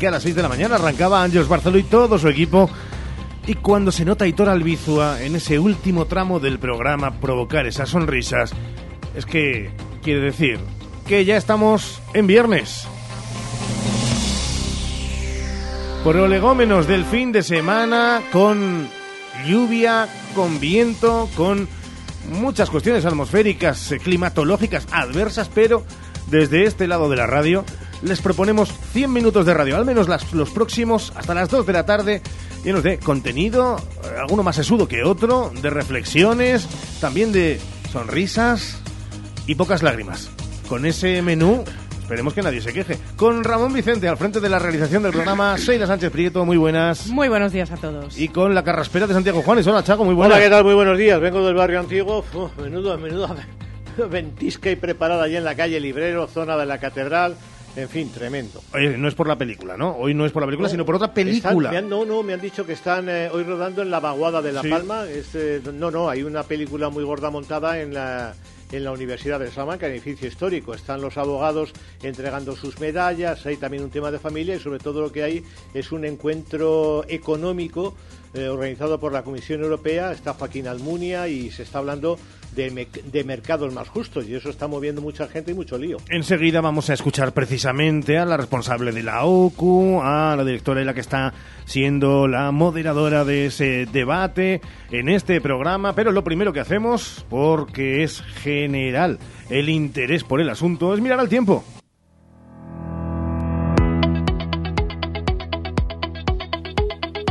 que a las 6 de la mañana arrancaba Ángeles Barceló y todo su equipo. Y cuando se nota Hitor Albizua en ese último tramo del programa provocar esas sonrisas, es que quiere decir que ya estamos en viernes. Prolegómenos del fin de semana con lluvia, con viento, con muchas cuestiones atmosféricas, climatológicas adversas, pero desde este lado de la radio les proponemos 100 minutos de radio, al menos las- los próximos hasta las 2 de la tarde, llenos de contenido, eh, alguno más sesudo que otro, de reflexiones, también de sonrisas y pocas lágrimas. Con ese menú, esperemos que nadie se queje. Con Ramón Vicente al frente de la realización del programa, Sheila Sánchez Prieto, muy buenas. Muy buenos días a todos. Y con la carraspera de Santiago Juanes, hola Chago, muy buenas. Hola, ¿qué tal? Muy buenos días. Vengo del barrio antiguo. Uf, menudo, menudo ventisca y preparada allí en la calle Librero, zona de la Catedral. En fin, tremendo. Oye, no es por la película, ¿no? Hoy no es por la película, No, sino por otra película. están- me han- no, no, me han dicho que están eh, hoy rodando en la vaguada de La Sí. Palma. Es, eh, no, no, hay una película muy gorda montada en la, en la Universidad de Salamanca, edificio histórico. Están los abogados entregando sus medallas, hay también un tema de familia y sobre todo lo que hay es un encuentro económico eh, organizado por la Comisión Europea. Está Joaquín Almunia y se está hablando de, de mercados más justos y eso está moviendo mucha gente y mucho lío. Enseguida vamos a escuchar precisamente a la responsable de la OCU, a la directora y la que está siendo la moderadora de ese debate en este programa. Pero lo primero que hacemos, porque es general el interés por el asunto, es mirar al tiempo.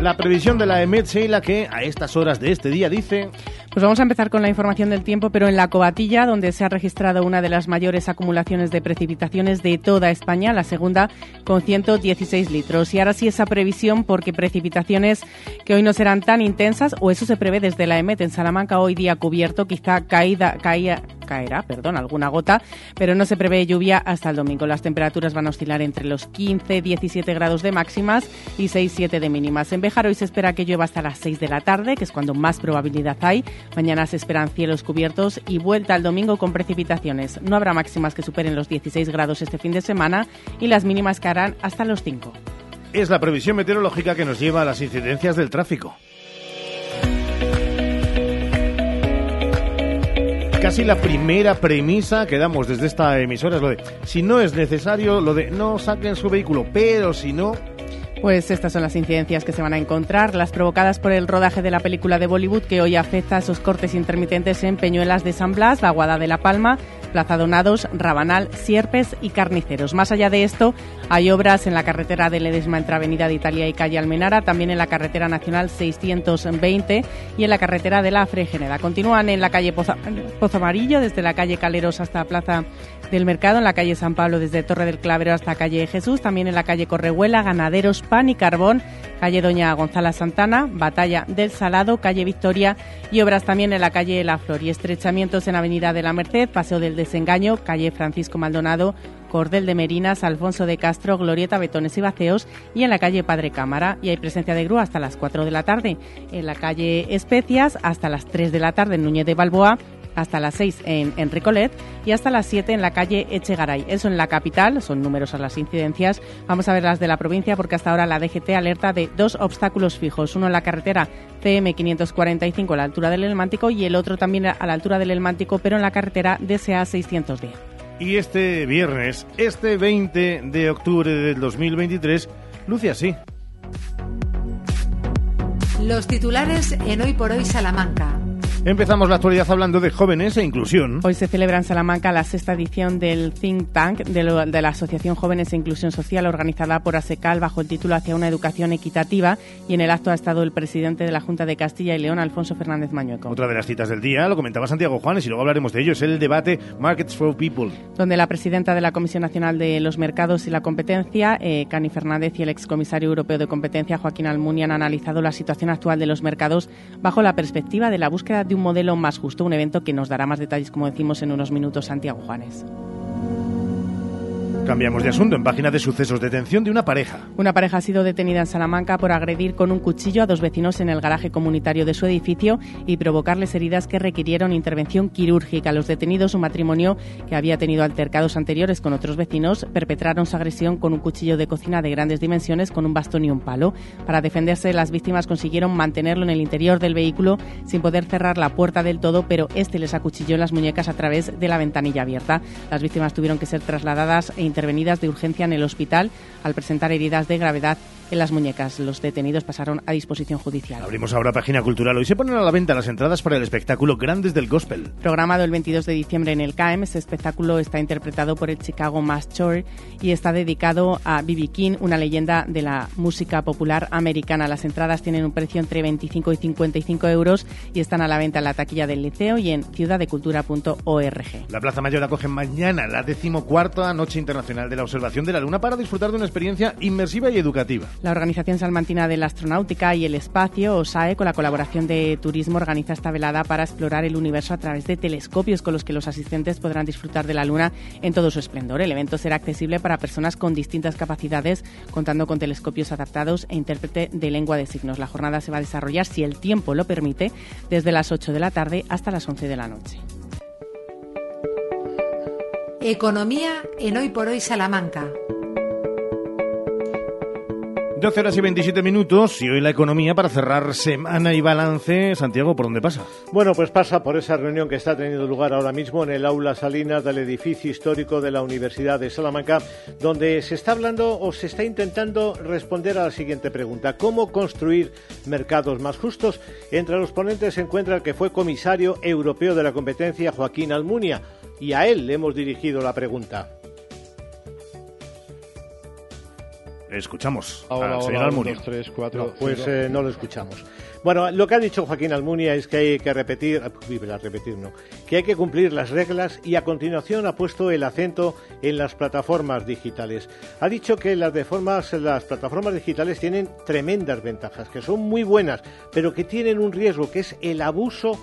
La previsión de la EMET, Sheila, que a estas horas de este día dice... Pues vamos a empezar con la información del tiempo, pero en la Cobatilla, donde se ha registrado una de las mayores acumulaciones de precipitaciones de toda España, la segunda con 116 litros. Y ahora sí esa previsión, porque precipitaciones que hoy no serán tan intensas, o eso se prevé desde la EMET en Salamanca, hoy día cubierto, quizá caída, caía, caerá, perdón, alguna gota, pero no se prevé lluvia hasta el domingo. Las temperaturas van a oscilar entre los 15, 17 grados de máximas y 6, 7 de mínimas. En Béjar hoy se espera que llueva hasta las 6 de la tarde, que es cuando más probabilidad hay. Mañana se esperan cielos cubiertos y vuelta al domingo con precipitaciones. No habrá máximas que superen los 16 grados este fin de semana y las mínimas caerán hasta los 5. Es la previsión meteorológica que nos lleva a las incidencias del tráfico. Casi la primera premisa que damos desde esta emisora es lo de, si no es necesario, lo de no saquen su vehículo, pero si no, Pues estas son las incidencias que se van a encontrar, las provocadas por el rodaje de la película de Bollywood que hoy afecta a esos cortes intermitentes en Peñuelas de San Blas, la Guada de la Palma, Plaza Donados, Rabanal, Sierpes y Carniceros. Más allá de esto, hay obras en la carretera de Ledesma entre Avenida de Italia y Calle Almenara, también en la carretera nacional 620 y en la carretera de la Fregeneda. Continúan en la calle Pozo, Amarillo, desde la calle Caleros hasta Plaza del Mercado, en la calle San Pablo desde Torre del Clavero hasta calle Jesús, también en la calle Correhuela, Ganaderos, Pan y Carbón, calle Doña Gonzala Santana, Batalla del Salado, calle Victoria y obras también en la calle La Flor y estrechamientos en Avenida de la Merced, Paseo del Desengaño, calle Francisco Maldonado, Cordel de Merinas, Alfonso de Castro, Glorieta, Betones y Baceos y en la calle Padre Cámara. Y hay presencia de grúa hasta las 4 de la tarde. En la calle Especias hasta las 3 de la tarde en Núñez de Balboa hasta las 6 en, en Ricolet y hasta las 7 en la calle Echegaray. Eso en la capital, son numerosas las incidencias. Vamos a ver las de la provincia porque hasta ahora la DGT alerta de dos obstáculos fijos. Uno en la carretera CM 545 a la altura del Elmántico y el otro también a la altura del Elmántico, pero en la carretera DSA 610. Y este viernes, este 20 de octubre del 2023, luce así. Los titulares en Hoy por Hoy Salamanca. Empezamos la actualidad hablando de jóvenes e inclusión. Hoy se celebra en Salamanca la sexta edición del Think Tank de, lo- de la Asociación Jóvenes e Inclusión Social organizada por ASECAL bajo el título Hacia una educación equitativa y en el acto ha estado el presidente de la Junta de Castilla y León, Alfonso Fernández Mañueco. Otra de las citas del día, lo comentaba Santiago Juanes y luego hablaremos de ello, es el debate Markets for People. donde la presidenta de la Comisión Nacional de los Mercados y la Competencia, eh, Cani Fernández, y el excomisario europeo de competencia, Joaquín Almunia, han analizado la situación actual de los mercados bajo la perspectiva de la búsqueda de un modelo más justo, un evento que nos dará más detalles, como decimos, en unos minutos Santiago Juanes. Cambiamos de asunto. En página de sucesos, detención de una pareja. Una pareja ha sido detenida en Salamanca por agredir con un cuchillo a dos vecinos en el garaje comunitario de su edificio y provocarles heridas que requirieron intervención quirúrgica. Los detenidos, un matrimonio que había tenido altercados anteriores con otros vecinos, perpetraron su agresión con un cuchillo de cocina de grandes dimensiones con un bastón y un palo. Para defenderse, las víctimas consiguieron mantenerlo en el interior del vehículo sin poder cerrar la puerta del todo, pero este les acuchilló en las muñecas a través de la ventanilla abierta. Las víctimas tuvieron que ser trasladadas e intervenidas de urgencia en el hospital al presentar heridas de gravedad en las muñecas. Los detenidos pasaron a disposición judicial. Abrimos ahora página cultural. Hoy se ponen a la venta las entradas para el espectáculo Grandes del Gospel. Programado el 22 de diciembre en el CAEM, este espectáculo está interpretado por el Chicago Mass Choir y está dedicado a B.B. King, una leyenda de la música popular americana. Las entradas tienen un precio entre 25 y 55 euros y están a la venta en la taquilla del liceo y en ciudaddecultura.org. La Plaza Mayor acoge mañana la decimocuarta Noche Internacional de la Observación de la Luna para disfrutar de una experiencia inmersiva y educativa. La Organización Salmantina de la Astronáutica y el Espacio, OSAE, con la colaboración de Turismo, organiza esta velada para explorar el universo a través de telescopios con los que los asistentes podrán disfrutar de la Luna en todo su esplendor. El evento será accesible para personas con distintas capacidades, contando con telescopios adaptados e intérprete de lengua de signos. La jornada se va a desarrollar, si el tiempo lo permite, desde las 8 de la tarde hasta las 11 de la noche. Economía en Hoy por Hoy Salamanca. 12 horas y 27 minutos y hoy la economía para cerrar semana y balance. Santiago, ¿por dónde pasa? Bueno, pues pasa por esa reunión que está teniendo lugar ahora mismo en el aula Salinas del edificio histórico de la Universidad de Salamanca, donde se está hablando o se está intentando responder a la siguiente pregunta. ¿Cómo construir mercados más justos? Entre los ponentes se encuentra el que fue comisario europeo de la competencia, Joaquín Almunia, y a él le hemos dirigido la pregunta. Escuchamos Hola, al señor hola, Almunia. dos, tres, cuatro, No, pues eh, no lo escuchamos. Bueno, lo que ha dicho Joaquín Almunia es que hay que repetir, ah, repetir no, que hay que cumplir las reglas y a continuación ha puesto el acento en las plataformas digitales. Ha dicho que las, de formas- las plataformas digitales tienen tremendas ventajas, que son muy buenas, pero que tienen un riesgo, que es el abuso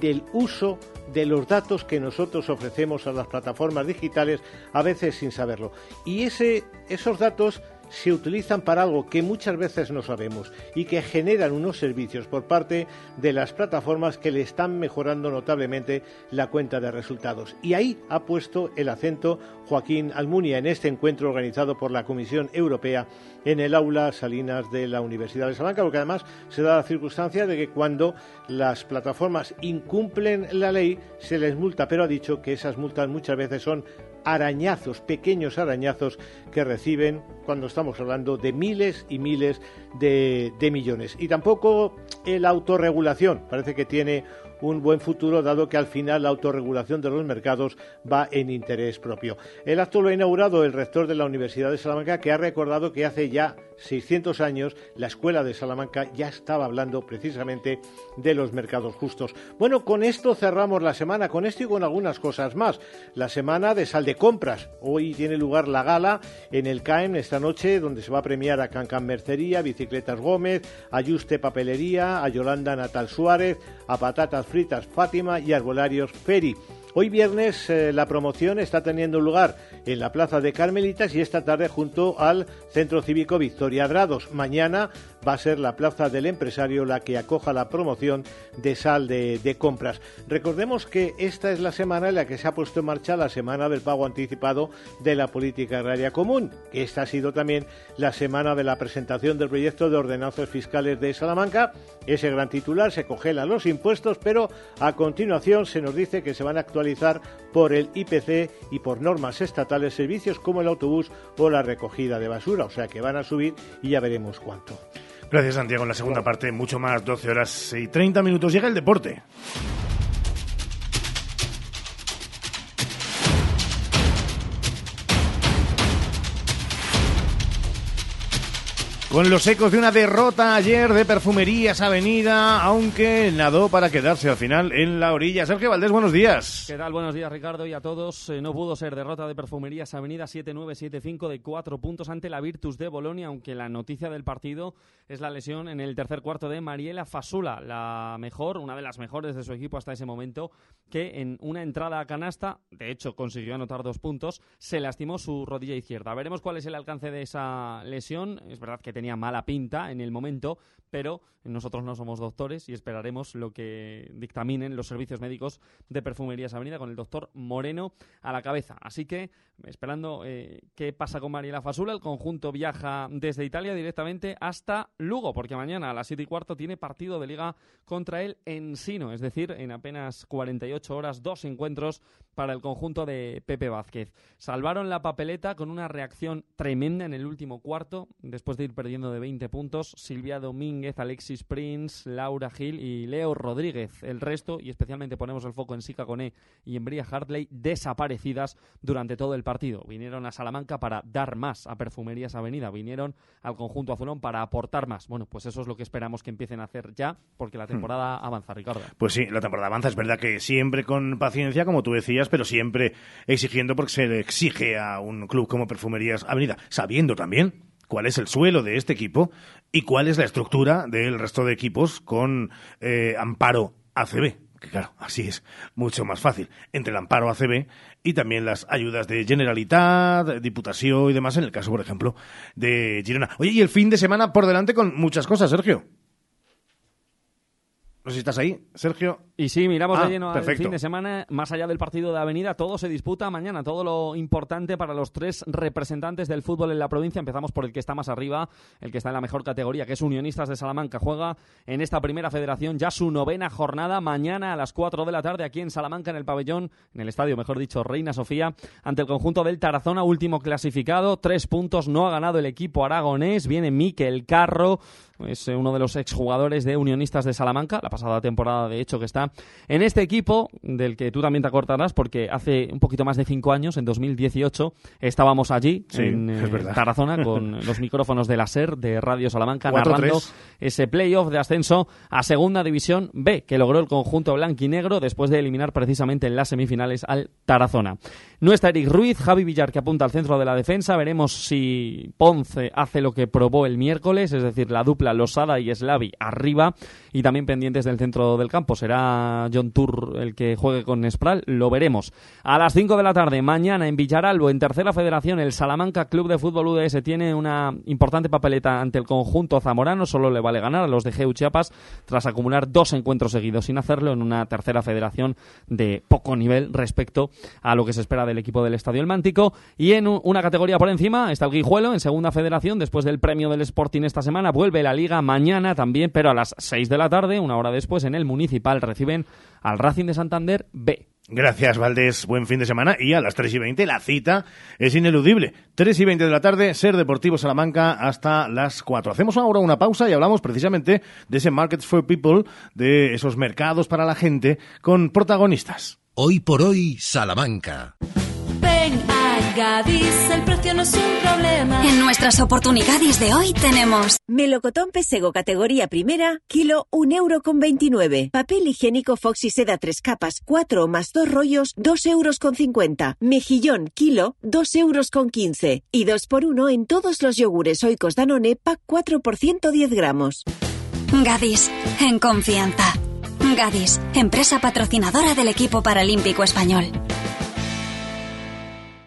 del uso de los datos que nosotros ofrecemos a las plataformas digitales, a veces sin saberlo. Y ese, esos datos se utilizan para algo que muchas veces no sabemos y que generan unos servicios por parte de las plataformas que le están mejorando notablemente la cuenta de resultados. Y ahí ha puesto el acento Joaquín Almunia en este encuentro organizado por la Comisión Europea en el aula Salinas de la Universidad de Salamanca, porque además se da la circunstancia de que cuando las plataformas incumplen la ley se les multa, pero ha dicho que esas multas muchas veces son arañazos, pequeños arañazos que reciben cuando estamos hablando de miles y miles de, de millones. Y tampoco la autorregulación parece que tiene un buen futuro, dado que al final la autorregulación de los mercados va en interés propio. El acto lo ha inaugurado el rector de la Universidad de Salamanca, que ha recordado que hace ya 600 años la Escuela de Salamanca ya estaba hablando precisamente de los mercados justos. Bueno, con esto cerramos la semana, con esto y con algunas cosas más. La semana de sal de compras. Hoy tiene lugar la gala en el CAEM esta noche, donde se va a premiar a Cancan Mercería, Bicicletas Gómez, a Papelería, a Yolanda Natal Suárez, a Patatas Fritas Fátima y Arbolarios Feri. Hoy viernes eh, la promoción está teniendo lugar en la Plaza de Carmelitas y esta tarde junto al Centro Cívico Victoria Drados. Mañana va a ser la Plaza del Empresario la que acoja la promoción de sal de, compras. Recordemos que esta es la semana en la que se ha puesto en marcha la semana del pago anticipado de la política agraria común. Esta ha sido también la semana de la presentación del proyecto de ordenanzas fiscales de Salamanca. Ese gran titular se congela los impuestos, pero a continuación se nos dice que se van a actualizar por el IPC y por normas estatales servicios como el autobús o la recogida de basura. O sea que van a subir y ya veremos cuánto. Gracias, Santiago. En la segunda parte, mucho más, 12 horas y 30 minutos. Llega el deporte. Con los ecos de una derrota ayer de Perfumerías Avenida, aunque nadó para quedarse al final en la orilla. Sergio Valdés, buenos días. ¿Qué tal? Buenos días, Ricardo, y a todos. Eh, no pudo ser derrota de Perfumerías Avenida 7-9-7-5 de cuatro puntos ante la Virtus de Bolonia, aunque la noticia del partido es la lesión en el tercer cuarto de Mariela Fasula, la mejor, una de las mejores de su equipo hasta ese momento, que en una entrada a canasta, de hecho consiguió anotar dos puntos, se lastimó su rodilla izquierda. Veremos cuál es el alcance de esa lesión. Es verdad que tenía mala pinta en el momento, pero nosotros no somos doctores y esperaremos lo que dictaminen los servicios médicos de Perfumerías Avenida con el doctor Moreno a la cabeza. Así que, esperando eh, qué pasa con Mariela Fasula, el conjunto viaja desde Italia directamente hasta Lugo, porque mañana a las 7 y cuarto tiene partido de liga contra el Ensino, es decir, en apenas 48 horas, dos encuentros para el conjunto de Pepe Vázquez. Salvaron la papeleta con una reacción tremenda en el último cuarto, después de ir perdiendo de 20 puntos. Silvia Domínguez, Alexis Prince, Laura Gil y Leo Rodríguez. El resto, y especialmente ponemos el foco en Sika Coné y en Bria Hartley, desaparecidas durante todo el partido. Vinieron a Salamanca para dar más a Perfumerías Avenida, vinieron al conjunto azulón para aportar más. Bueno, pues eso es lo que esperamos que empiecen a hacer ya, porque la hmm. temporada avanza, Ricardo. Pues sí, la temporada avanza. Es verdad que siempre con paciencia, como tú decías, pero siempre exigiendo porque se le exige a un club como Perfumerías Avenida, sabiendo también cuál es el suelo de este equipo y cuál es la estructura del resto de equipos con eh, amparo ACB. Que claro, así es mucho más fácil. Entre el amparo ACB y también las ayudas de Generalitat, Diputación y demás, en el caso, por ejemplo, de Girona. Oye, y el fin de semana por delante con muchas cosas, Sergio. No sé si estás ahí, Sergio. Y sí, miramos de ah, lleno al fin de semana. Más allá del partido de Avenida, todo se disputa mañana. Todo lo importante para los tres representantes del fútbol en la provincia. Empezamos por el que está más arriba, el que está en la mejor categoría, que es Unionistas de Salamanca. Juega en esta primera federación ya su novena jornada. Mañana a las 4 de la tarde aquí en Salamanca, en el pabellón, en el estadio, mejor dicho, Reina Sofía, ante el conjunto del Tarazona, último clasificado. Tres puntos, no ha ganado el equipo aragonés. Viene Miquel Carro es uno de los exjugadores de Unionistas de Salamanca, la pasada temporada de hecho que está en este equipo, del que tú también te acordarás, porque hace un poquito más de cinco años, en 2018, estábamos allí, en eh, Tarazona, con los micrófonos de la SER, de Radio Salamanca, narrando ese playoff de ascenso a Segunda División B, que logró el conjunto blanquinegro después de eliminar precisamente en las semifinales al Tarazona. No está Eric Ruiz, Javi Villar que apunta al centro de la defensa, veremos si Ponce hace lo que probó el miércoles, es decir, la dupla Losada y Slavi arriba y también pendientes del centro del campo. Será John Tour el que juegue con Spral, lo veremos. A las 5 de la tarde, mañana en Villaralbo, en Tercera Federación, el Salamanca Club de Fútbol UDS tiene una importante papeleta ante el conjunto zamorano, solo le vale ganar a los de Geu Chiapas tras acumular dos encuentros seguidos sin hacerlo en una tercera federación de poco nivel respecto a lo que se espera del equipo del Estadio El Mántico. Y en una categoría por encima está el Guijuelo en segunda federación, después del premio del Sporting esta semana, vuelve la Liga mañana también, pero a las 6 de la tarde, una hora después, en el Municipal reciben al Racing de Santander B. Gracias, Valdés. Buen fin de semana. Y a las 3 y 20 la cita es ineludible. 3 y 20 de la tarde, Ser Deportivo Salamanca hasta las 4. Hacemos ahora una pausa y hablamos precisamente de ese Markets for People, de esos mercados para la gente, con protagonistas. Hoy por hoy, Salamanca. Gadis, el precio no es un problema. En nuestras oportunidades de hoy tenemos melocotón pesego categoría primera, kilo un euro con 29. Papel higiénico Foxy seda tres capas, 4 más 2 rollos, 2 euros con 50. Mejillón, kilo, 2 euros con 15. Y 2 por 1 en todos los yogures oicos Danone, pack 4 por 110 gramos. Gadis, en confianza. Gadis, empresa patrocinadora del equipo paralímpico español.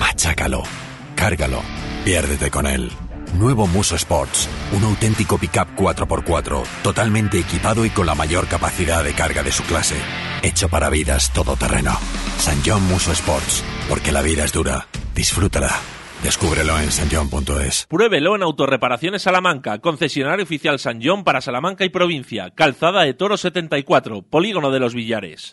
machácalo Cárgalo, piérdete con él. Nuevo Muso Sports, un auténtico pickup 4x4, totalmente equipado y con la mayor capacidad de carga de su clase. Hecho para vidas todoterreno. San John Muso Sports, porque la vida es dura. Disfrútala. Descúbrelo en sanjon.es. Pruébelo en Autorreparaciones Salamanca, concesionario oficial San John para Salamanca y provincia, Calzada de Toro 74, Polígono de los Villares.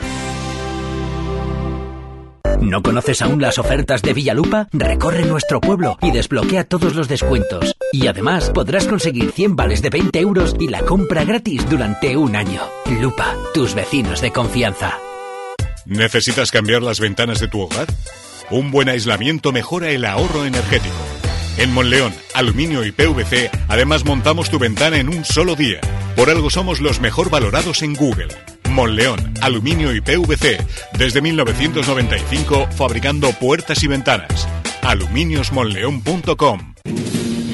¿No conoces aún las ofertas de Villalupa? Recorre nuestro pueblo y desbloquea todos los descuentos. Y además podrás conseguir 100 vales de 20 euros y la compra gratis durante un año. Lupa, tus vecinos de confianza. ¿Necesitas cambiar las ventanas de tu hogar? Un buen aislamiento mejora el ahorro energético. En Monleón, Aluminio y PVC, además montamos tu ventana en un solo día. Por algo somos los mejor valorados en Google. Monleón, aluminio y PVC, desde 1995 fabricando puertas y ventanas. aluminiosmonleón.com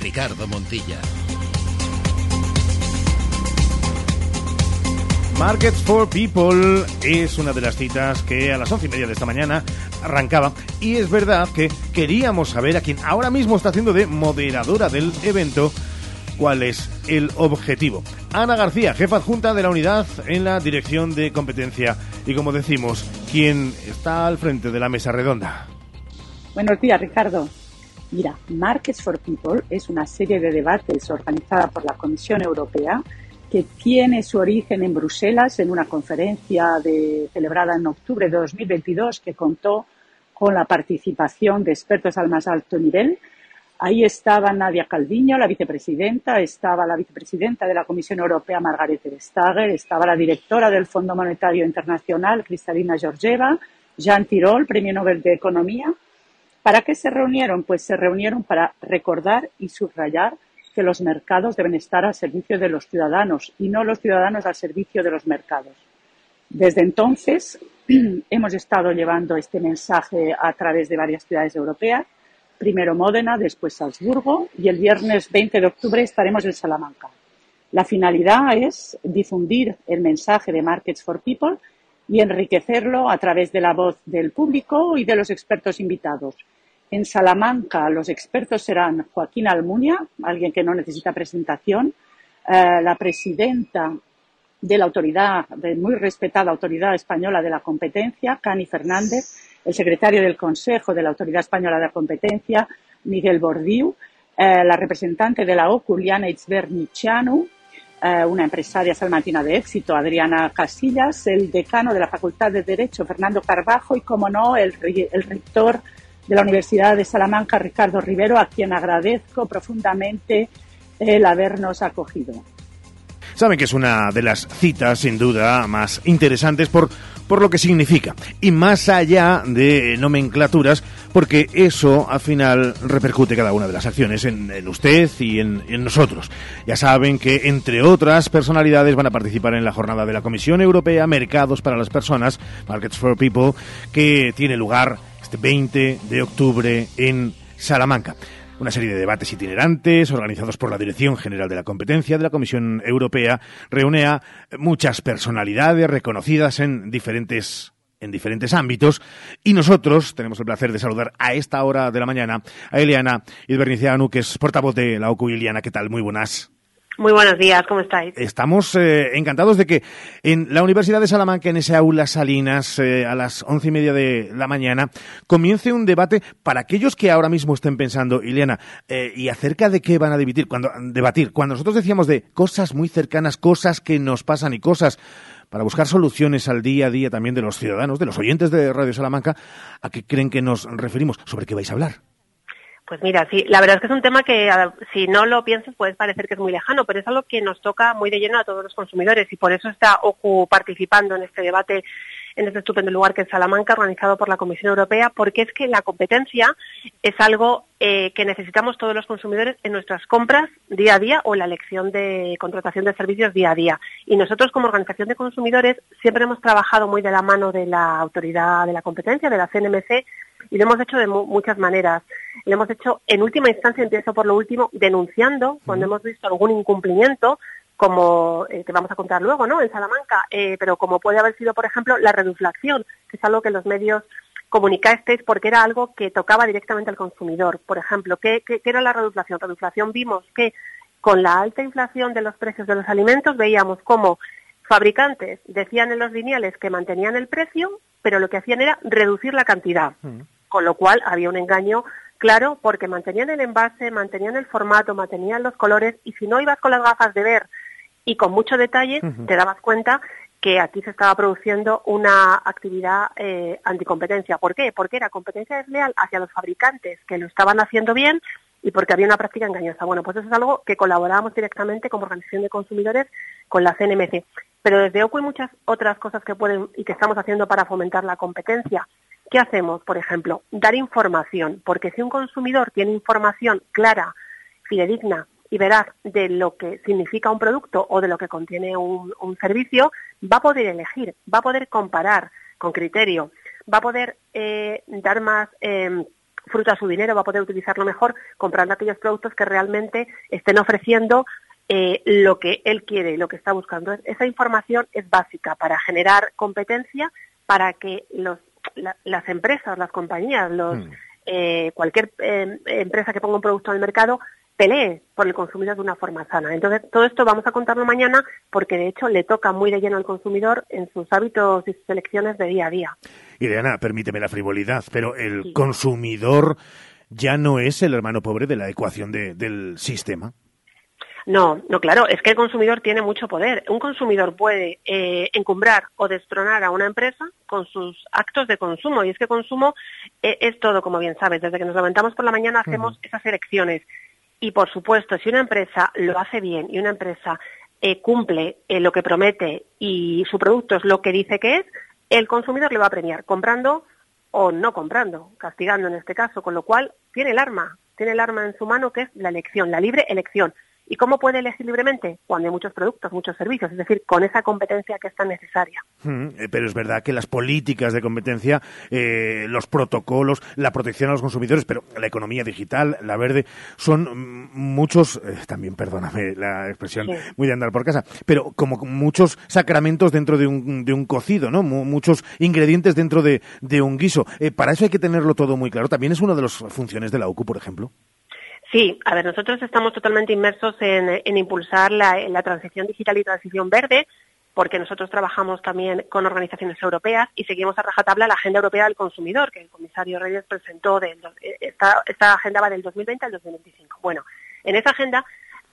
Ricardo Montilla. Markets for People es una de las citas que a las once y media de esta mañana arrancaba y es verdad que queríamos saber a quien ahora mismo está haciendo de moderadora del evento cuál es el objetivo. Ana García, jefa adjunta de la unidad en la dirección de competencia y como decimos, quien está al frente de la mesa redonda. Buenos días, Ricardo. Mira, Markets for People es una serie de debates organizada por la Comisión Europea que tiene su origen en Bruselas en una conferencia celebrada en octubre de 2022 que contó con la participación de expertos al más alto nivel. Ahí estaba Nadia Calviño, la vicepresidenta, estaba la vicepresidenta de la Comisión Europea, Margaret Vestager, estaba la directora del Fondo Monetario Internacional, Cristalina Georgieva, Jean Tirol, Premio Nobel de Economía, ¿Para qué se reunieron? Pues se reunieron para recordar y subrayar que los mercados deben estar al servicio de los ciudadanos y no los ciudadanos al servicio de los mercados. Desde entonces hemos estado llevando este mensaje a través de varias ciudades europeas, primero Módena, después Salzburgo y el viernes 20 de octubre estaremos en Salamanca. La finalidad es difundir el mensaje de Markets for People y enriquecerlo a través de la voz del público y de los expertos invitados. En Salamanca los expertos serán Joaquín Almunia, alguien que no necesita presentación, eh, la presidenta de la autoridad, de muy respetada autoridad española de la competencia, Cani Fernández, el secretario del Consejo de la Autoridad Española de la Competencia, Miguel Bordiu, eh, la representante de la OCU, Liana Itzbernichanu, eh, una empresaria salmantina de éxito, Adriana Casillas, el decano de la Facultad de Derecho, Fernando Carbajo, y, como no, el, el rector de la Universidad de Salamanca, Ricardo Rivero, a quien agradezco profundamente el habernos acogido. Saben que es una de las citas, sin duda, más interesantes por, por lo que significa. Y más allá de nomenclaturas, porque eso al final repercute cada una de las acciones en, usted y en, en, nosotros. Ya saben que, entre otras personalidades, van a participar en la jornada de la Comisión Europea Mercados para las Personas, Markets for People, que tiene lugar este 20 de octubre en Salamanca. Una serie de debates itinerantes organizados por la Dirección General de la Competencia de la Comisión Europea reúne a muchas personalidades reconocidas en diferentes en diferentes ámbitos y nosotros tenemos el placer de saludar a esta hora de la mañana a Eliana Idbernicianu, que es portavoz de la OCU. Eliana, ¿qué tal? Muy buenas. Muy buenos días, ¿cómo estáis? Estamos eh, encantados de que en la Universidad de Salamanca, en ese aula Salinas, eh, a las once y media de la mañana, comience un debate para aquellos que ahora mismo estén pensando, Ileana, eh, y acerca de qué van a debatir cuando, debatir. Cuando nosotros decíamos de cosas muy cercanas, cosas que nos pasan y cosas para buscar soluciones al día a día también de los ciudadanos, de los oyentes de Radio Salamanca, ¿a qué creen que nos referimos? ¿Sobre qué vais a hablar? Pues mira, sí, la verdad es que es un tema que si no lo piensas puede parecer que es muy lejano, pero es algo que nos toca muy de lleno a todos los consumidores y por eso está OCU participando en este debate en este estupendo lugar que es Salamanca, organizado por la Comisión Europea, porque es que la competencia es algo eh, que necesitamos todos los consumidores en nuestras compras día a día o en la elección de contratación de servicios día a día. Y nosotros como organización de consumidores siempre hemos trabajado muy de la mano de la autoridad de la competencia, de la CNMC, y lo hemos hecho de muchas maneras. Lo hemos hecho, en última instancia, empiezo por lo último, denunciando cuando hemos visto algún incumplimiento como eh, te vamos a contar luego, ¿no? En Salamanca, eh, pero como puede haber sido, por ejemplo, la reduflación, que es algo que los medios comunicasteis porque era algo que tocaba directamente al consumidor. Por ejemplo, ¿qué, qué, era la reduflación? Reduflación vimos que con la alta inflación de los precios de los alimentos veíamos cómo fabricantes decían en los lineales que mantenían el precio, pero lo que hacían era reducir la cantidad, mm. con lo cual había un engaño claro porque mantenían el envase, mantenían el formato, mantenían los colores y si no ibas con las gafas de ver y con mucho detalle te dabas cuenta que aquí se estaba produciendo una actividad eh, anticompetencia. ¿Por qué? Porque era competencia desleal hacia los fabricantes que lo estaban haciendo bien y porque había una práctica engañosa. Bueno, pues eso es algo que colaborábamos directamente como organización de consumidores con la CNMC. Pero desde OCU hay muchas otras cosas que pueden y que estamos haciendo para fomentar la competencia. ¿Qué hacemos, por ejemplo? Dar información, porque si un consumidor tiene información clara, fidedigna y veraz de lo que significa un producto o de lo que contiene un, servicio, va a poder elegir, va a poder comparar con criterio, va a poder eh, dar más eh, fruto a su dinero, va a poder utilizarlo mejor comprando aquellos productos que realmente estén ofreciendo eh, lo que él quiere, lo que está buscando. Esa información es básica para generar competencia, para que los, las empresas, las compañías, los, mm. eh, cualquier empresa que ponga un producto en el mercado pelee por el consumidor de una forma sana. Entonces, todo esto vamos a contarlo mañana porque de hecho le toca muy de lleno al consumidor en sus hábitos y sus elecciones de día a día. Ileana, permíteme la frivolidad, pero el consumidor ya no es el hermano pobre de la ecuación del sistema. No, no, claro, es que el consumidor tiene mucho poder. Un consumidor puede eh, encumbrar o destronar a una empresa con sus actos de consumo. Y es que consumo eh, es todo, como bien sabes. Desde que nos levantamos por la mañana hacemos esas elecciones. Y por supuesto, si una empresa lo hace bien y una empresa eh, cumple eh, lo que promete y su producto es lo que dice que es, el consumidor le va a premiar comprando o no comprando, castigando en este caso, con lo cual tiene el arma, tiene el arma en su mano que es la elección, la libre elección. ¿Y cómo puede elegir libremente? Cuando hay muchos productos, muchos servicios, es decir, con esa competencia que es tan necesaria. Mm, eh, pero es verdad que las políticas de competencia, eh, los protocolos, la protección a los consumidores, pero la economía digital, la verde, son mm, muchos, eh, también perdóname la expresión, muy de andar por casa, pero como muchos sacramentos dentro de un, de un cocido, ¿no? muchos ingredientes dentro de, de un guiso. para eso hay que tenerlo todo muy claro. También es una de las funciones de la OCU, por ejemplo. Sí, a ver, nosotros estamos totalmente inmersos en, impulsar la, transición digital y transición verde, porque nosotros trabajamos también con organizaciones europeas y seguimos a rajatabla la Agenda Europea del Consumidor, que el comisario Reyes presentó, de, esta, esta agenda va del 2020 al 2025. Bueno, en esa agenda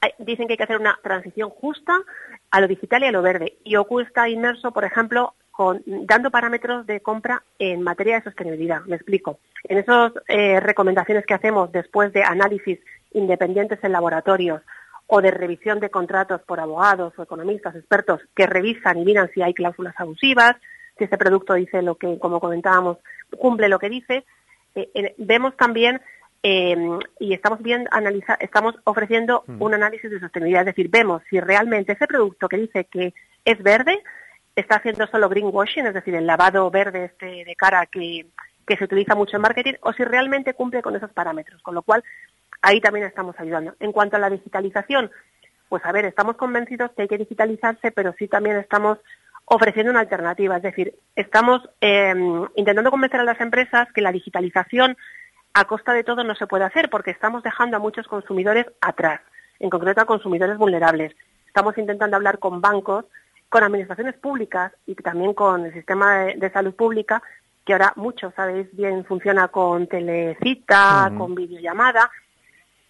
eh, dicen que hay que hacer una transición justa a lo digital y a lo verde. Y OCU está inmerso, por ejemplo, dando parámetros de compra en materia de sostenibilidad. Me explico. En esas eh, recomendaciones que hacemos después de análisis independientes en laboratorios o de revisión de contratos por abogados o economistas expertos que revisan y miran si hay cláusulas abusivas, si ese producto dice lo que, como comentábamos, cumple lo que dice, eh, vemos también em, y estamos bien analiza, estamos ofreciendo mm. un análisis de sostenibilidad, es decir, vemos si realmente ese producto que dice que es verde está haciendo solo greenwashing, es decir, el lavado verde este de cara que, que se utiliza mucho en marketing, o si realmente cumple con esos parámetros, con lo cual ahí también estamos ayudando. En cuanto a la digitalización, pues a ver, estamos convencidos que hay que digitalizarse, pero sí también estamos ofreciendo una alternativa, es decir, estamos em, intentando convencer a las empresas que la digitalización a costa de todo no se puede hacer, porque estamos dejando a muchos consumidores atrás, en concreto a consumidores vulnerables. Estamos intentando hablar con bancos con administraciones públicas y también con el sistema de, salud pública, que ahora muchos sabéis bien funciona con telecita, con videollamada,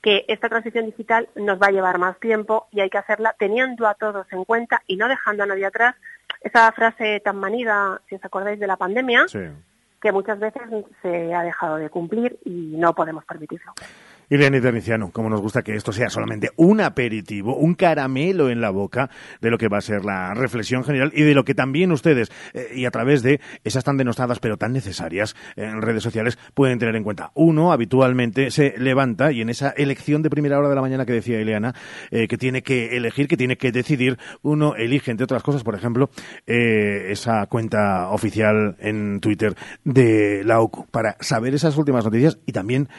que esta transición digital nos va a llevar más tiempo y hay que hacerla teniendo a todos en cuenta y no dejando a nadie atrás. Esa frase tan manida, si os acordáis de la pandemia, que muchas veces se ha dejado de cumplir y no podemos permitirlo. Irene Terniciano, como nos gusta que esto sea solamente un aperitivo, un caramelo en la boca de lo que va a ser la reflexión general y de lo que también ustedes, eh, y a través de esas tan denostadas pero tan necesarias en redes sociales, pueden tener en cuenta. Uno habitualmente se levanta y en esa elección de primera hora de la mañana que decía Ileana, eh, que tiene que elegir, que tiene que decidir, uno elige, entre otras cosas, por ejemplo, eh, esa cuenta oficial en Twitter de la OCU para saber esas últimas noticias y también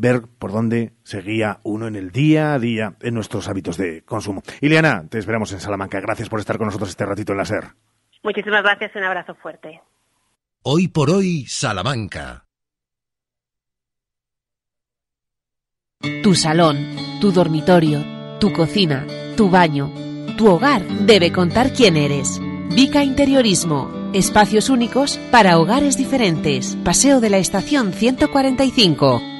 ver por dónde seguía uno en el día a día en nuestros hábitos de consumo. Ileana, te esperamos en Salamanca. Gracias por estar con nosotros este ratito en la SER. Muchísimas gracias, un abrazo fuerte. Hoy por hoy, Salamanca. Tu salón, tu dormitorio, tu cocina, tu baño, tu hogar debe contar quién eres. Vica Interiorismo. Espacios únicos para hogares diferentes. Paseo de la Estación 145.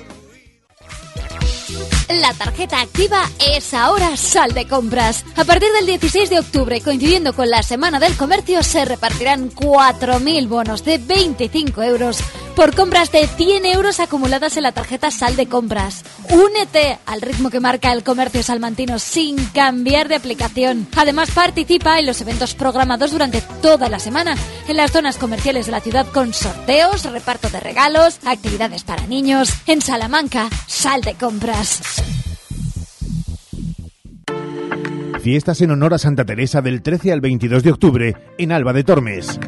La tarjeta activa es ahora Sal de Compras. A partir del 16 de octubre, coincidiendo con la Semana del Comercio, se repartirán 4.000 bonos de 25 euros por compras de 100 euros acumuladas en la tarjeta Sal de Compras. Únete al ritmo que marca el comercio salmantino sin cambiar de aplicación. Además, participa en los eventos programados durante toda la semana en las zonas comerciales de la ciudad con sorteos, reparto de regalos, actividades para niños. En Salamanca, Sal de Compras. Fiestas en honor a Santa Teresa del 13 al 22 de octubre en Alba de Tormes.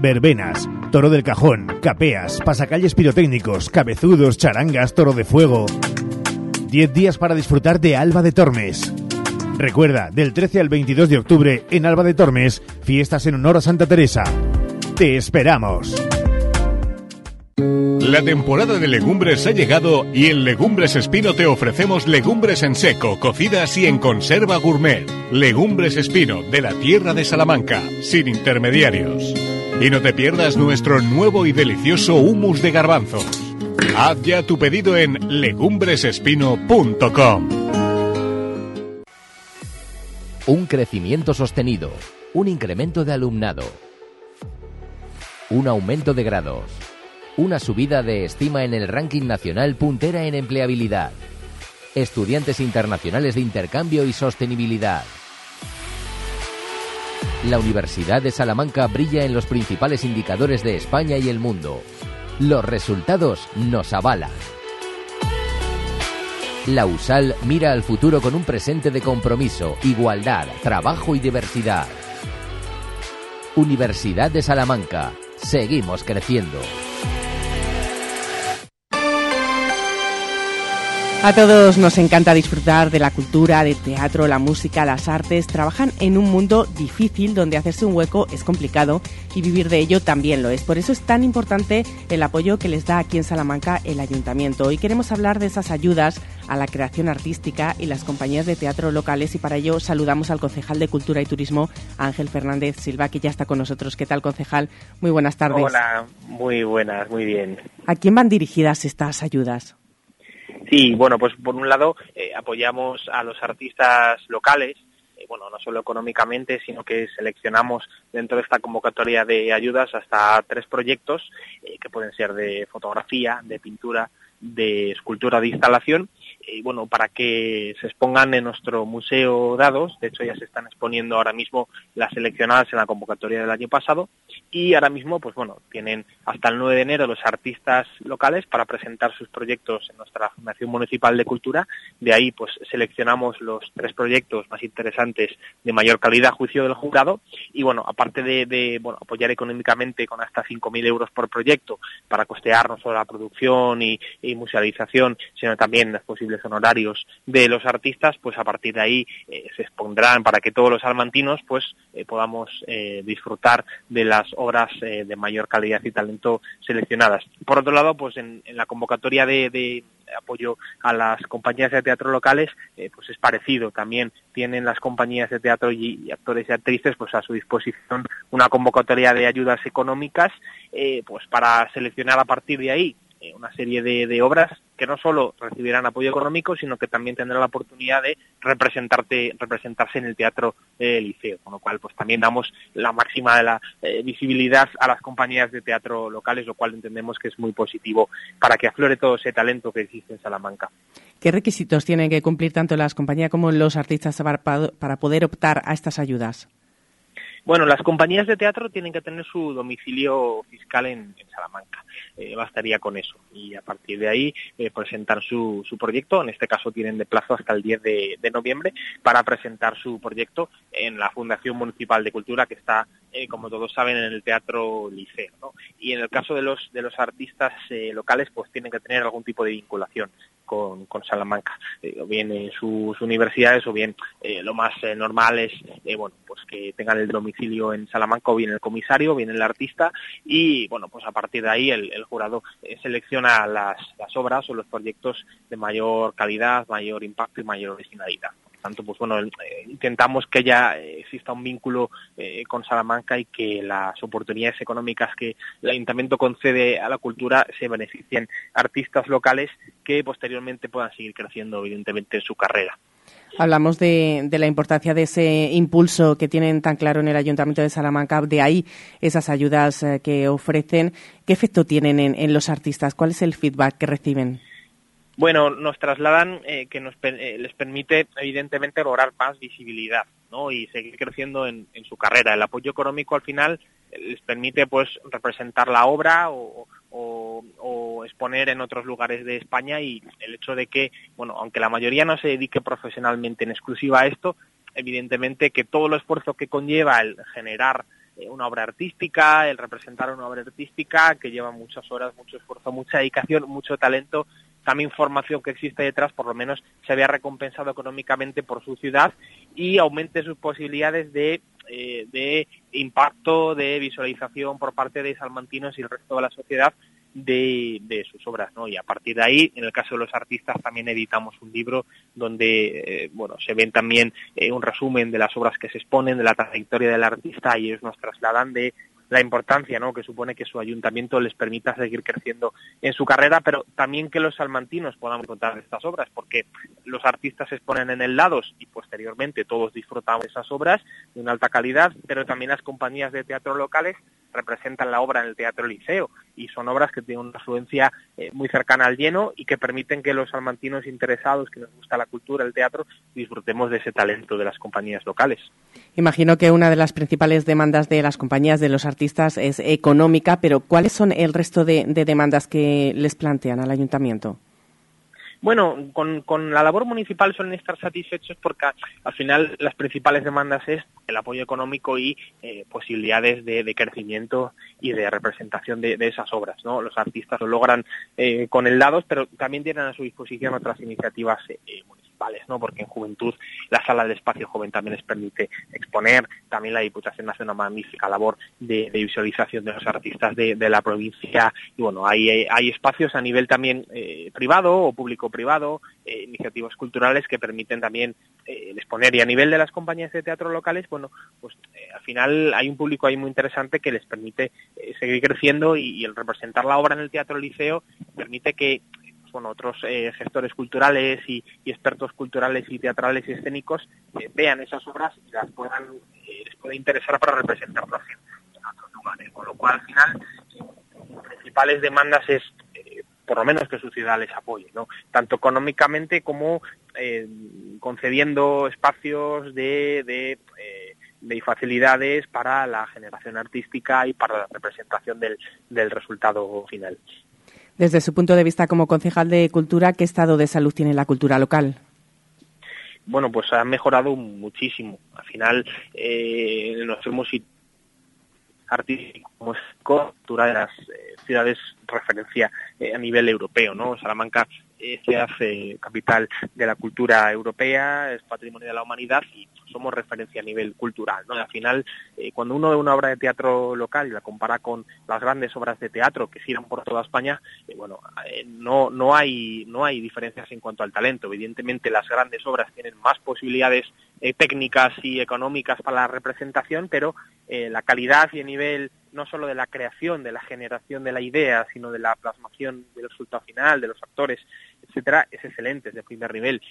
Verbenas, toro del cajón, capeas, pasacalles pirotécnicos, cabezudos, charangas, toro de fuego. 10 días para disfrutar de Alba de Tormes. Recuerda, del 13 al 22 de octubre en Alba de Tormes, fiestas en honor a Santa Teresa. Te esperamos. La temporada de legumbres ha llegado y en Legumbres Espino te ofrecemos legumbres en seco, cocidas y en conserva gourmet. Legumbres Espino, de la tierra de Salamanca, sin intermediarios. Y no te pierdas nuestro nuevo y delicioso humus de garbanzos. Haz ya tu pedido en legumbresespino.com. Un crecimiento sostenido, un incremento de alumnado, un aumento de grados una subida de estima en el ranking nacional puntera en empleabilidad. Estudiantes internacionales de intercambio y sostenibilidad. La Universidad de Salamanca brilla en los principales indicadores de España y el mundo. Los resultados nos avalan. La USAL mira al futuro con un presente de compromiso, igualdad, trabajo y diversidad. Universidad de Salamanca. Seguimos creciendo. A todos nos encanta disfrutar de la cultura, del teatro, la música, las artes. Trabajan en un mundo difícil donde hacerse un hueco es complicado y vivir de ello también lo es. Por eso es tan importante el apoyo que les da aquí en Salamanca el ayuntamiento. Hoy queremos hablar de esas ayudas a la creación artística y las compañías de teatro locales y para ello saludamos al concejal de Cultura y Turismo, Ángel Fernández Silva, que ya está con nosotros. ¿Qué tal, concejal? Muy buenas tardes. Hola, muy buenas, muy bien. ¿A quién van dirigidas estas ayudas? Sí, bueno, pues por un lado eh, apoyamos a los artistas locales, eh, bueno, no solo económicamente, sino que seleccionamos dentro de esta convocatoria de ayudas hasta tres proyectos eh, que pueden ser de fotografía, de pintura, de escultura de instalación eh, bueno, para que se expongan en nuestro museo dados. De hecho, ya se están exponiendo ahora mismo las seleccionadas en la convocatoria del año pasado y ahora mismo, pues bueno, tienen hasta el 9 de enero los artistas locales para presentar sus proyectos en nuestra Fundación Municipal de Cultura. De ahí, pues seleccionamos los tres proyectos más interesantes de mayor calidad a juicio del jurado y bueno, aparte de, bueno, apoyar económicamente con hasta 5.000 euros por proyecto para costear no solo la producción y, musealización, sino también los posibles honorarios de los artistas, pues a partir de ahí eh, se expondrán para que todos los almantinos pues eh, podamos eh, disfrutar de las obras de mayor calidad y talento seleccionadas. Por otro lado, pues en, la convocatoria de, apoyo a las compañías de teatro locales, pues es parecido. También tienen las compañías de teatro y, actores y actrices pues a su disposición una convocatoria de ayudas económicas pues para seleccionar a partir de ahí eh, una serie de, obras que no solo recibirán apoyo económico, sino que también tendrán la oportunidad de representarte, representarse en el teatro eh, liceo, con lo cual pues también damos la máxima de la eh, visibilidad a las compañías de teatro locales, lo cual entendemos que es muy positivo para que aflore todo ese talento que existe en Salamanca. ¿Qué requisitos tienen que cumplir tanto las compañías como los artistas para poder optar a estas ayudas? Bueno, las compañías de teatro tienen que tener su domicilio fiscal en, Salamanca. Eh, bastaría con eso. Y a partir de ahí eh, presentar su, proyecto. En este caso tienen de plazo hasta el 10 de, noviembre para presentar su proyecto en la Fundación Municipal de Cultura que está, eh, como todos saben, en el Teatro Liceo. Y en el caso de los, de los artistas locales, pues tienen que tener algún tipo de vinculación con, Salamanca, o bien sus universidades o bien lo más normal es bueno pues que tengan el domicilio en Salamanca o bien el comisario, bien el artista y bueno, pues a partir de ahí el, jurado eh, selecciona las, obras o los proyectos de mayor calidad, mayor impacto y mayor originalidad tanto pues bueno eh, intentamos que ya exista un vínculo eh, con Salamanca y que las oportunidades económicas que el ayuntamiento concede a la cultura se beneficien artistas locales que posteriormente puedan seguir creciendo evidentemente en su carrera. Hablamos de, la importancia de ese impulso que tienen tan claro en el Ayuntamiento de Salamanca, de ahí esas ayudas eh, que ofrecen. ¿Qué efecto tienen en, los artistas? ¿Cuál es el feedback que reciben? Bueno, nos trasladan eh, que nos, eh, les permite evidentemente lograr más visibilidad ¿no? y seguir creciendo en, su carrera. El apoyo económico al final les permite pues representar la obra o, exponer en otros lugares de España y el hecho de que, bueno, aunque la mayoría no se dedique profesionalmente en exclusiva a esto, evidentemente que todo el esfuerzo que conlleva el generar eh, una obra artística, el representar una obra artística que lleva muchas horas, mucho esfuerzo, mucha dedicación, mucho talento, también formación que existe detrás, por lo menos se había recompensado económicamente por su ciudad y aumente sus posibilidades de eh, de impacto, de visualización por parte de salmantinos y el resto de la sociedad de, sus obras, ¿no? Y a partir de ahí, en el caso de los artistas, también editamos un libro donde, eh, bueno, se ven también eh, un resumen de las obras que se exponen, de la trayectoria del artista y ellos nos trasladan de la importancia ¿no? que supone que su ayuntamiento les permita seguir creciendo en su carrera, pero también que los salmantinos puedan contar estas obras, porque los artistas se exponen en el Lados y posteriormente todos disfrutamos esas obras de una alta calidad, pero también las compañías de teatro locales representan la obra en el Teatro Liceo y son obras que tienen una afluencia eh, muy cercana al lleno y que permiten que los salmantinos interesados, que nos gusta la cultura, el teatro, disfrutemos de ese talento de las compañías locales. Imagino que una de las principales demandas de las compañías de los artistas es económica, pero ¿cuáles son el resto de, demandas que les plantean al ayuntamiento? Bueno, con, la labor municipal suelen estar satisfechos porque al final las principales demandas es el apoyo económico y eh, posibilidades de, crecimiento y de representación de, esas obras. ¿no? Los artistas lo logran eh, con el lado, pero también tienen a su disposición otras iniciativas eh, ¿no? porque en juventud la sala del espacio joven también les permite exponer, también la Diputación hace una magnífica labor de, visualización de los artistas de, la provincia y bueno, hay, hay espacios a nivel también eh, privado o público-privado, eh, iniciativas culturales que permiten también eh, exponer y a nivel de las compañías de teatro locales, bueno, pues al final hay un público ahí muy interesante que les permite seguir creciendo y, el representar la obra en el Teatro Liceo permite que bueno, otros eh, gestores culturales y, expertos culturales y teatrales y escénicos eh, vean esas obras y las puedan, eh, les puede interesar para representarlas en, otros lugares. Con lo cual, al final, las principales demandas es por lo menos que su ciudad les apoye, ¿no? Tanto económicamente como concediendo espacios de, de, de, facilidades para la generación artística y para la representación del, del resultado final. Desde su punto de vista como concejal de Cultura, ¿qué estado de salud tiene la cultura local? Bueno, pues ha mejorado muchísimo. Al final eh, nos hemos artístico como es cultura de las eh, ciudades referencia eh, a nivel europeo, ¿no? Salamanca se hace capital de la cultura europea, es patrimonio de la humanidad y somos referencia a nivel cultural. ¿no? al final, eh, cuando uno ve una obra de teatro local y la compara con las grandes obras de teatro que giran por toda España, eh, bueno, eh, no, no, hay, no hay diferencias en cuanto al talento. Evidentemente, las grandes obras tienen más posibilidades técnicas y económicas para la representación, pero la calidad y el nivel no solo de la creación, de la generación de la idea, sino de la plasmación del resultado final, de los actores, etcétera, es excelente, es de primer nivel.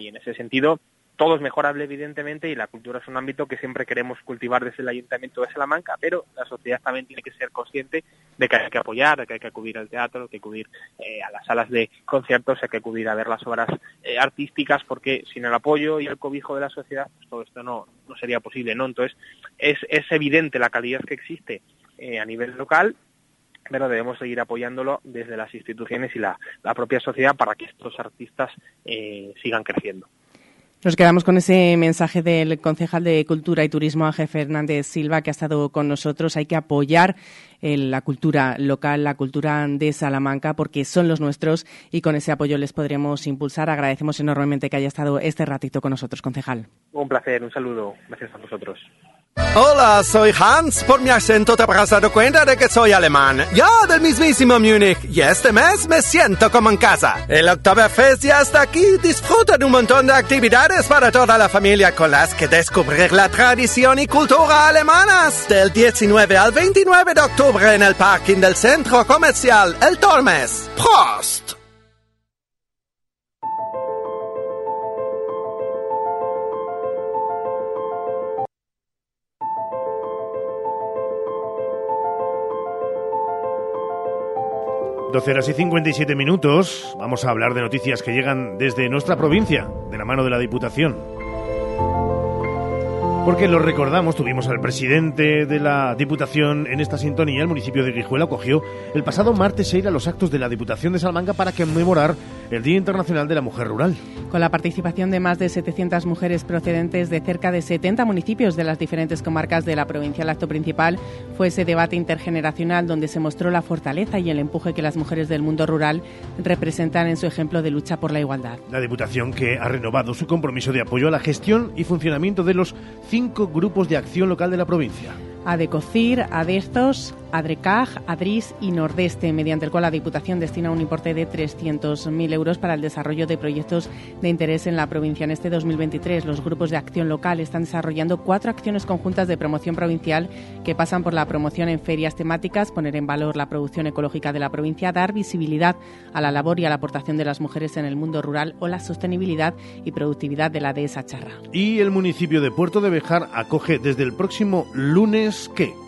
Y en ese sentido, todo es mejorable, evidentemente, y la cultura es un ámbito que siempre queremos cultivar desde el Ayuntamiento de Salamanca, pero la sociedad también tiene que ser consciente de que hay que apoyar, de que hay que acudir al teatro, hay que acudir eh, a las salas de conciertos, hay que acudir a ver las obras eh, artísticas, porque sin el apoyo y el cobijo de la sociedad, pues todo esto no, no sería posible, ¿no? Entonces, es, es evidente la calidad que existe eh, a nivel local, pero debemos seguir apoyándolo desde las instituciones y la, la propia sociedad para que estos artistas sigan creciendo. Nos quedamos con ese mensaje del concejal de Cultura y Turismo, Ángel Fernández Silva, que ha estado con nosotros. Hay que apoyar la cultura local, la cultura de Salamanca, porque son los nuestros y con ese apoyo les podremos impulsar. Agradecemos enormemente que haya estado este ratito con nosotros, concejal. Un placer, un saludo. Gracias a vosotros. Hola, soy Hans. Por mi acento te habrás dado cuenta de que soy alemán. Yo del mismísimo Múnich. Y este mes me siento como en casa. El Oktoberfest ya está aquí. Disfruta de un montón de actividades para toda la familia con las que descubrir la tradición y cultura alemanas. Del 19 al 29 de octubre en el parking del centro comercial El Tormes. Prost! 12 horas y 57 minutos. Vamos a hablar de noticias que llegan desde nuestra provincia, de la mano de la Diputación. Porque lo recordamos, tuvimos al presidente de la Diputación en esta sintonía. El municipio de Guijuelo acogió el pasado martes 6 a los actos de la Diputación de Salamanca para conmemorar el Día Internacional de la Mujer Rural. Con la participación de más de 700 mujeres procedentes de cerca de 70 municipios de las diferentes comarcas de la provincia, el acto principal fue ese debate intergeneracional donde se mostró la fortaleza y el empuje que las mujeres del mundo rural representan en su ejemplo de lucha por la igualdad. La Diputación que ha renovado su compromiso de apoyo a la gestión y funcionamiento de los cinco grupos de acción local de la provincia. Adecocir, Adestos, Adrecaj, Adris y Nordeste, mediante el cual la Diputación destina un importe de 300.000 euros para el desarrollo de proyectos de interés en la provincia. En este 2023, los grupos de acción local están desarrollando cuatro acciones conjuntas de promoción provincial que pasan por la promoción en ferias temáticas, poner en valor la producción ecológica de la provincia, dar visibilidad a la labor y a la aportación de las mujeres en el mundo rural o la sostenibilidad y productividad de la dehesa charra. Y el municipio de Puerto de Bejar acoge desde el próximo lunes qué?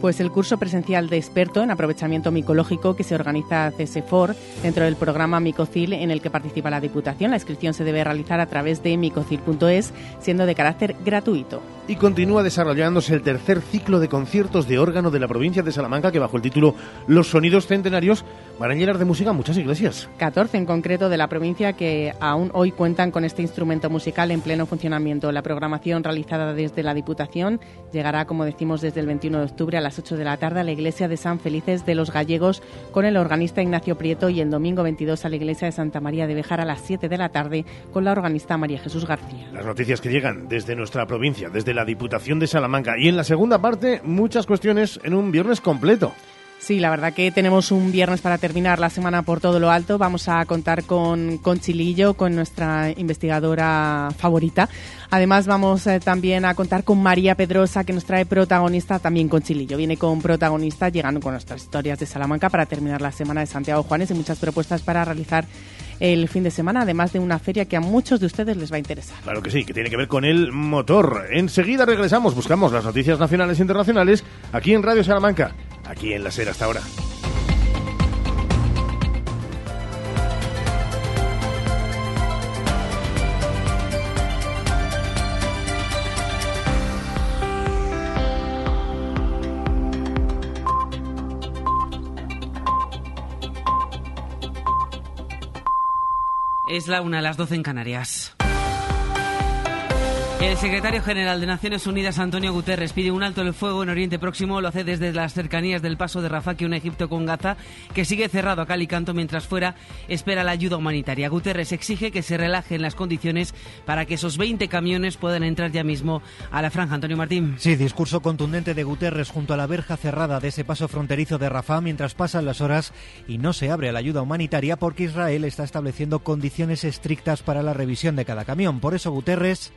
Pues el curso presencial de experto en aprovechamiento micológico que se organiza CSEFOR dentro del programa Micocil en el que participa la Diputación. La inscripción se debe realizar a través de micocil.es, siendo de carácter gratuito y continúa desarrollándose el tercer ciclo de conciertos de órgano de la provincia de Salamanca que bajo el título Los sonidos centenarios van a llenar de música muchas iglesias. 14 en concreto de la provincia que aún hoy cuentan con este instrumento musical en pleno funcionamiento. La programación realizada desde la Diputación llegará, como decimos, desde el 21 de octubre a las 8 de la tarde a la iglesia de San Felices de los Gallegos con el organista Ignacio Prieto y el domingo 22 a la iglesia de Santa María de Bejar a las 7 de la tarde con la organista María Jesús García. Las noticias que llegan desde nuestra provincia, desde la Diputación de Salamanca. Y en la segunda parte, muchas cuestiones en un viernes completo. Sí, la verdad que tenemos un viernes para terminar la semana por todo lo alto. Vamos a contar con, con Chilillo, con nuestra investigadora favorita. Además, vamos eh, también a contar con María Pedrosa, que nos trae protagonista también con Chilillo. Viene con protagonista, llegando con nuestras historias de Salamanca para terminar la semana de Santiago Juanes y muchas propuestas para realizar el fin de semana, además de una feria que a muchos de ustedes les va a interesar. Claro que sí, que tiene que ver con el motor. Enseguida regresamos, buscamos las noticias nacionales e internacionales aquí en Radio Salamanca, aquí en la SER hasta ahora. Es la una a las doce en Canarias. El secretario general de Naciones Unidas, Antonio Guterres, pide un alto el fuego en Oriente Próximo. Lo hace desde las cercanías del paso de Rafah, que une Egipto con Gaza, que sigue cerrado a cal y canto mientras fuera espera la ayuda humanitaria. Guterres exige que se relajen las condiciones para que esos 20 camiones puedan entrar ya mismo a la franja. Antonio Martín. Sí, discurso contundente de Guterres junto a la verja cerrada de ese paso fronterizo de Rafah mientras pasan las horas y no se abre a la ayuda humanitaria porque Israel está estableciendo condiciones estrictas para la revisión de cada camión. Por eso Guterres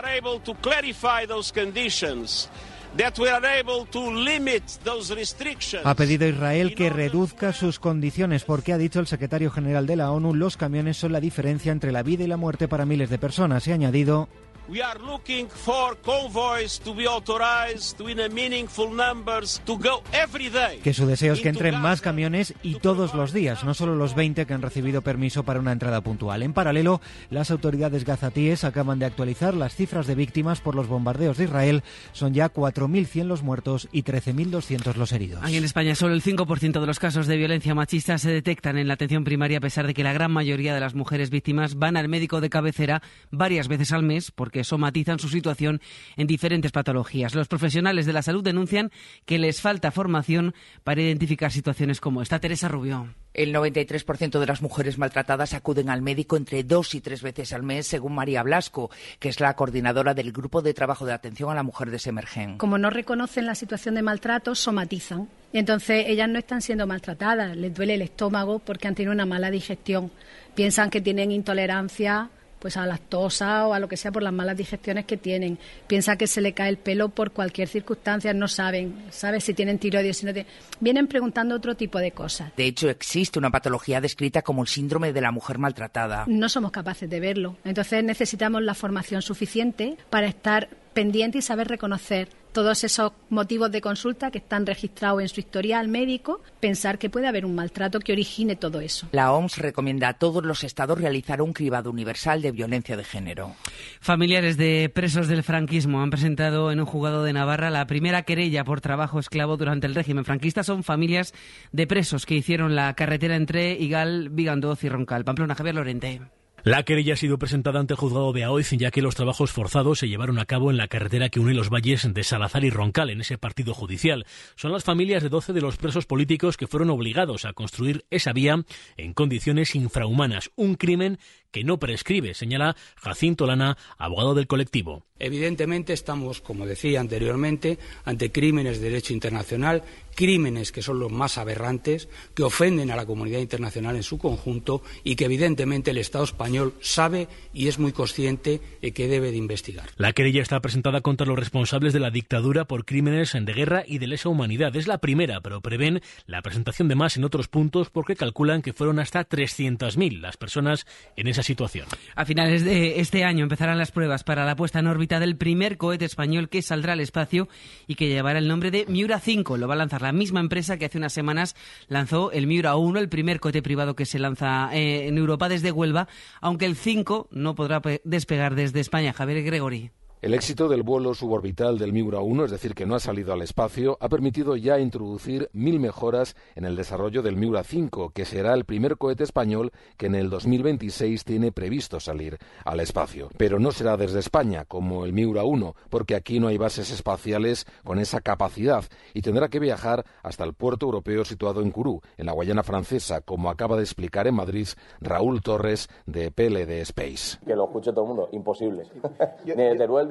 are able to clarify those conditions. That we are able to limit those restrictions. Ha pedido a Israel que reduzca sus condiciones porque ha dicho el secretario general de la ONU los camiones son la diferencia entre la vida y la muerte para miles de personas. Y ha añadido We are looking for convoys to be authorized in a meaningful numbers to go every day. Que su deseo es que entren más camiones y todos los días, no solo los 20 que han recibido permiso para una entrada puntual. En paralelo, las autoridades gazatíes acaban de actualizar las cifras de víctimas por los bombardeos de Israel. Son ya 4.100 los muertos y 13.200 los heridos. Aquí en España, solo el 5% de los casos de violencia machista se detectan en la atención primaria, a pesar de que la gran mayoría de las mujeres víctimas van al médico de cabecera varias veces al mes porque somatizan su situación en diferentes patologías. Los profesionales de la salud denuncian que les falta formación para identificar situaciones como esta. Teresa Rubio. El 93% de las mujeres maltratadas acuden al médico entre dos y tres veces al mes, según María Blasco, que es la coordinadora del Grupo de Trabajo de Atención a la Mujer de Semergen. Como no reconocen la situación de maltrato, somatizan. Entonces, ellas no están siendo maltratadas, les duele el estómago porque han tenido una mala digestión. Piensan que tienen intolerancia pues a lactosa o a lo que sea por las malas digestiones que tienen. Piensa que se le cae el pelo por cualquier circunstancia, no saben, ¿sabes? Si tienen tiroides, si no tienen... Vienen preguntando otro tipo de cosas. De hecho, existe una patología descrita como el síndrome de la mujer maltratada. No somos capaces de verlo. Entonces necesitamos la formación suficiente para estar pendiente y saber reconocer todos esos motivos de consulta que están registrados en su historial médico, pensar que puede haber un maltrato que origine todo eso. La OMS recomienda a todos los estados realizar un cribado universal de violencia de género. Familiares de presos del franquismo han presentado en un juzgado de Navarra la primera querella por trabajo esclavo durante el régimen franquista. Son familias de presos que hicieron la carretera entre Igal, Vigandoz y Roncal. Pamplona, Javier Lorente. La querella ha sido presentada ante el juzgado de Aoiz, ya que los trabajos forzados se llevaron a cabo en la carretera que une los valles de Salazar y Roncal, en ese partido judicial. Son las familias de 12 de los presos políticos que fueron obligados a construir esa vía en condiciones infrahumanas. Un crimen que no prescribe, señala Jacinto Lana, abogado del colectivo. Evidentemente estamos, como decía anteriormente, ante crímenes de derecho internacional, crímenes que son los más aberrantes, que ofenden a la comunidad internacional en su conjunto y que evidentemente el Estado español sabe y es muy consciente de que debe de investigar. La querella está presentada contra los responsables de la dictadura por crímenes de guerra y de lesa humanidad. Es la primera, pero prevén la presentación de más en otros puntos porque calculan que fueron hasta 300.000 las personas en esa situación. A finales de este año empezarán las pruebas para la puesta en órbita del primer cohete español que saldrá al espacio y que llevará el nombre de Miura 5. Lo va a lanzar la misma empresa que hace unas semanas lanzó el Miura 1, el primer cohete privado que se lanza eh, en Europa desde Huelva, aunque el 5 no podrá despegar desde España. Javier Gregori. El éxito del vuelo suborbital del Miura 1, es decir, que no ha salido al espacio, ha permitido ya introducir mil mejoras en el desarrollo del Miura 5, que será el primer cohete español que en el 2026 tiene previsto salir al espacio. Pero no será desde España, como el Miura 1, porque aquí no hay bases espaciales con esa capacidad y tendrá que viajar hasta el puerto europeo situado en Kourou, en la Guayana francesa, como acaba de explicar en Madrid Raúl Torres de PLD Space. Que lo escuche todo el mundo, imposible.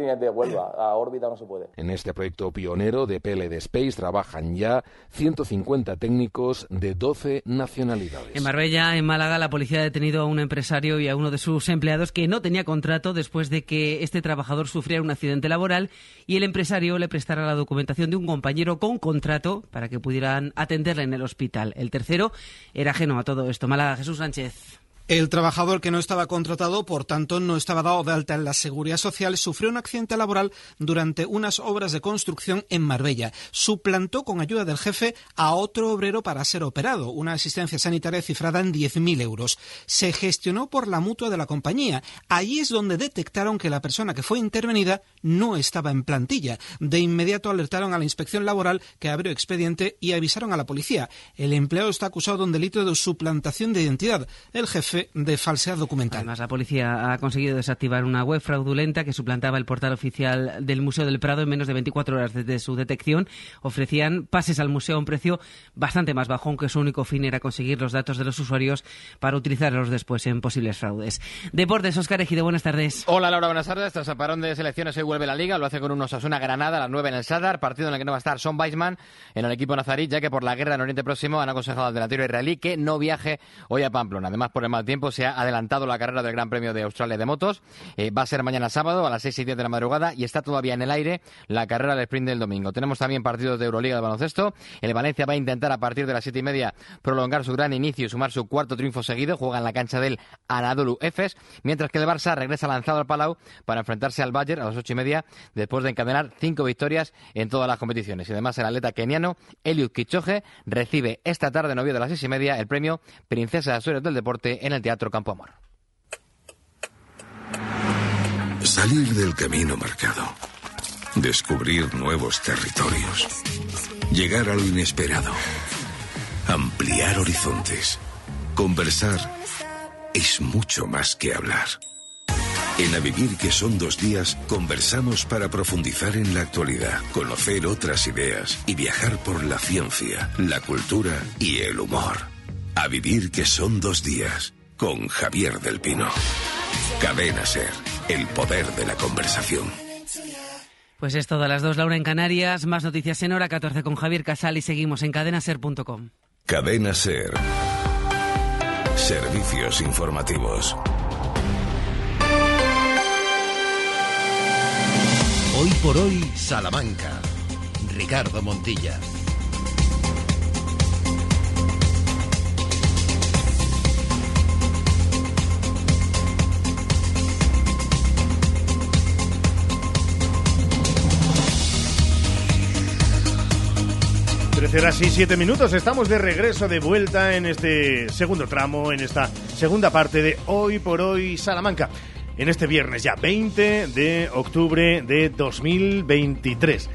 de a órbita no se puede. En este proyecto pionero de PLD Space trabajan ya 150 técnicos de 12 nacionalidades. En Marbella, en Málaga, la policía ha detenido a un empresario y a uno de sus empleados que no tenía contrato después de que este trabajador sufriera un accidente laboral y el empresario le prestara la documentación de un compañero con contrato para que pudieran atenderle en el hospital. El tercero era ajeno a todo esto. Málaga, Jesús Sánchez. El trabajador que no estaba contratado, por tanto, no estaba dado de alta en la seguridad social, sufrió un accidente laboral durante unas obras de construcción en Marbella. Suplantó con ayuda del jefe a otro obrero para ser operado, una asistencia sanitaria cifrada en 10.000 euros. Se gestionó por la mutua de la compañía. Allí es donde detectaron que la persona que fue intervenida no estaba en plantilla. De inmediato alertaron a la inspección laboral que abrió expediente y avisaron a la policía. El empleado está acusado de un delito de suplantación de identidad. El jefe de falsedad documental. Además, la policía ha conseguido desactivar una web fraudulenta que suplantaba el portal oficial del Museo del Prado en menos de 24 horas desde su detección. Ofrecían pases al museo a un precio bastante más bajo, aunque su único fin era conseguir los datos de los usuarios para utilizarlos después en posibles fraudes. Deportes, Oscar Ejido, buenas tardes. Hola Laura, buenas tardes. Tras el parón de selecciones hoy vuelve la Liga, lo hace con un Osasuna Granada a las 9 en el Sadar, partido en el que no va a estar Son Weisman en el equipo nazarí, ya que por la guerra en Oriente Próximo han aconsejado al delantero israelí que no viaje hoy a Pamplona. Además, por el mal tiempo se ha adelantado la carrera del Gran Premio de Australia de motos. Eh, va a ser mañana sábado a las 6 y 10 de la madrugada y está todavía en el aire la carrera del sprint del domingo. Tenemos también partidos de Euroliga de baloncesto. El Valencia va a intentar a partir de las 7 y media prolongar su gran inicio y sumar su cuarto triunfo seguido. Juega en la cancha del Anadolu Efes, mientras que el Barça regresa lanzado al Palau para enfrentarse al Bayern a las 8 y media después de encadenar cinco victorias en todas las competiciones. Y además el atleta keniano Eliud Kichoge recibe esta tarde, novio de las seis y media, el premio Princesa de Azores del Deporte en el Teatro Campo Amor. Salir del camino marcado. Descubrir nuevos territorios. Llegar a lo inesperado. Ampliar horizontes. Conversar es mucho más que hablar. En A Vivir que son dos días, conversamos para profundizar en la actualidad, conocer otras ideas y viajar por la ciencia, la cultura y el humor. A Vivir que son dos días, con Javier del Pino. Cadena Ser, el poder de la conversación. Pues es todo a las dos, Laura en Canarias. Más noticias en hora 14 con Javier Casal y seguimos en cadenaser.com. Cadena Ser. Servicios informativos. Hoy por hoy, Salamanca. Ricardo Montilla. Trece horas y siete minutos. Estamos de regreso, de vuelta en este segundo tramo, en esta segunda parte de Hoy por Hoy Salamanca. En este viernes ya 20 de octubre de 2023.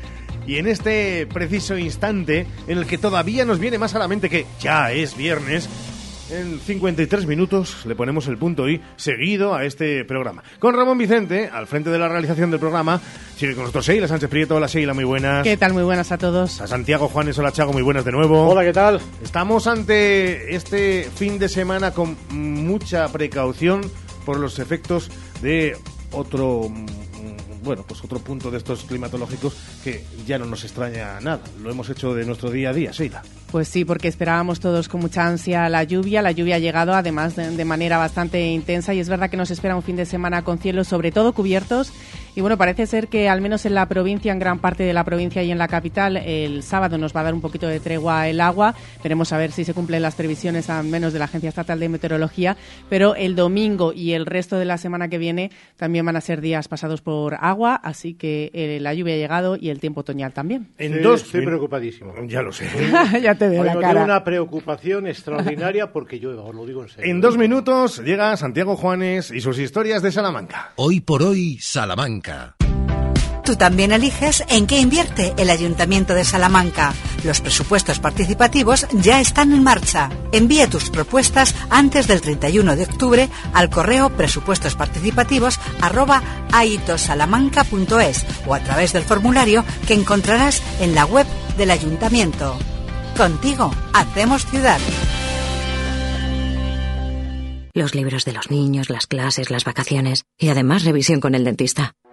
Y en este preciso instante en el que todavía nos viene más a la mente que ya es viernes, en 53 minutos le ponemos el punto y seguido a este programa. Con Ramón Vicente, al frente de la realización del programa, sigue con nosotros Sheila Sánchez Prieto. Hola Sheila, muy buenas. ¿Qué tal? Muy buenas a todos. A Santiago Juanes, hola Chago, muy buenas de nuevo. Hola, ¿qué tal? Estamos ante este fin de semana con mucha precaución por los efectos de otro mm, bueno, pues otro punto de estos climatológicos que ya no nos extraña nada. Lo hemos hecho de nuestro día a día, Sheila. Pues sí, porque esperábamos todos con mucha ansia la lluvia. La lluvia ha llegado además de, manera bastante intensa y es verdad que nos espera un fin de semana con cielos sobre todo cubiertos. Y bueno, parece ser que al menos en la provincia, en gran parte de la provincia y en la capital, el sábado nos va a dar un poquito de tregua el agua. Veremos a ver si se cumplen las previsiones al menos de la Agencia Estatal de Meteorología. Pero el domingo y el resto de la semana que viene también van a ser días pasados por agua, así que eh, la lluvia ha llegado y el tiempo otoñal también. En sí, dos, estoy preocupadísimo. Ya lo sé. ya te veo Hoy la no cara. tengo una preocupación extraordinaria porque llueva, os lo digo en serio. En dos minutos llega Santiago Juanes y sus historias de Salamanca. Hoy por hoy, Salamanca. Tú también eliges en qué invierte el Ayuntamiento de Salamanca. Los presupuestos participativos ya están en marcha. Envía tus propuestas antes del 31 de octubre al correo presupuestosparticipativos arroba aitosalamanca.es o a través del formulario que encontrarás en la web del Ayuntamiento. Contigo, hacemos ciudad. Los libros de los niños, las clases, las vacaciones y además revisión con el dentista.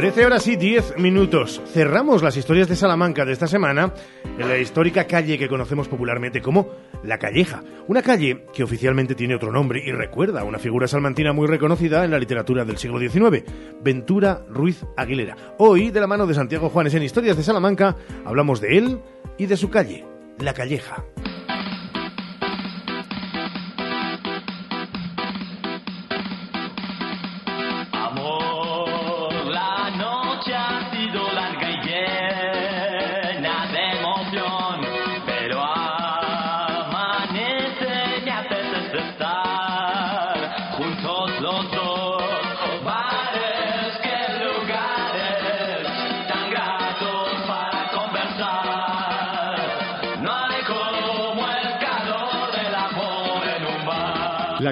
13 horas y 10 minutos. Cerramos las historias de Salamanca de esta semana en la histórica calle que conocemos popularmente como La Calleja. Una calle que oficialmente tiene otro nombre y recuerda a una figura salmantina muy reconocida en la literatura del siglo XIX, Ventura Ruiz Aguilera. Hoy, de la mano de Santiago Juanes en Historias de Salamanca, hablamos de él y de su calle, La Calleja.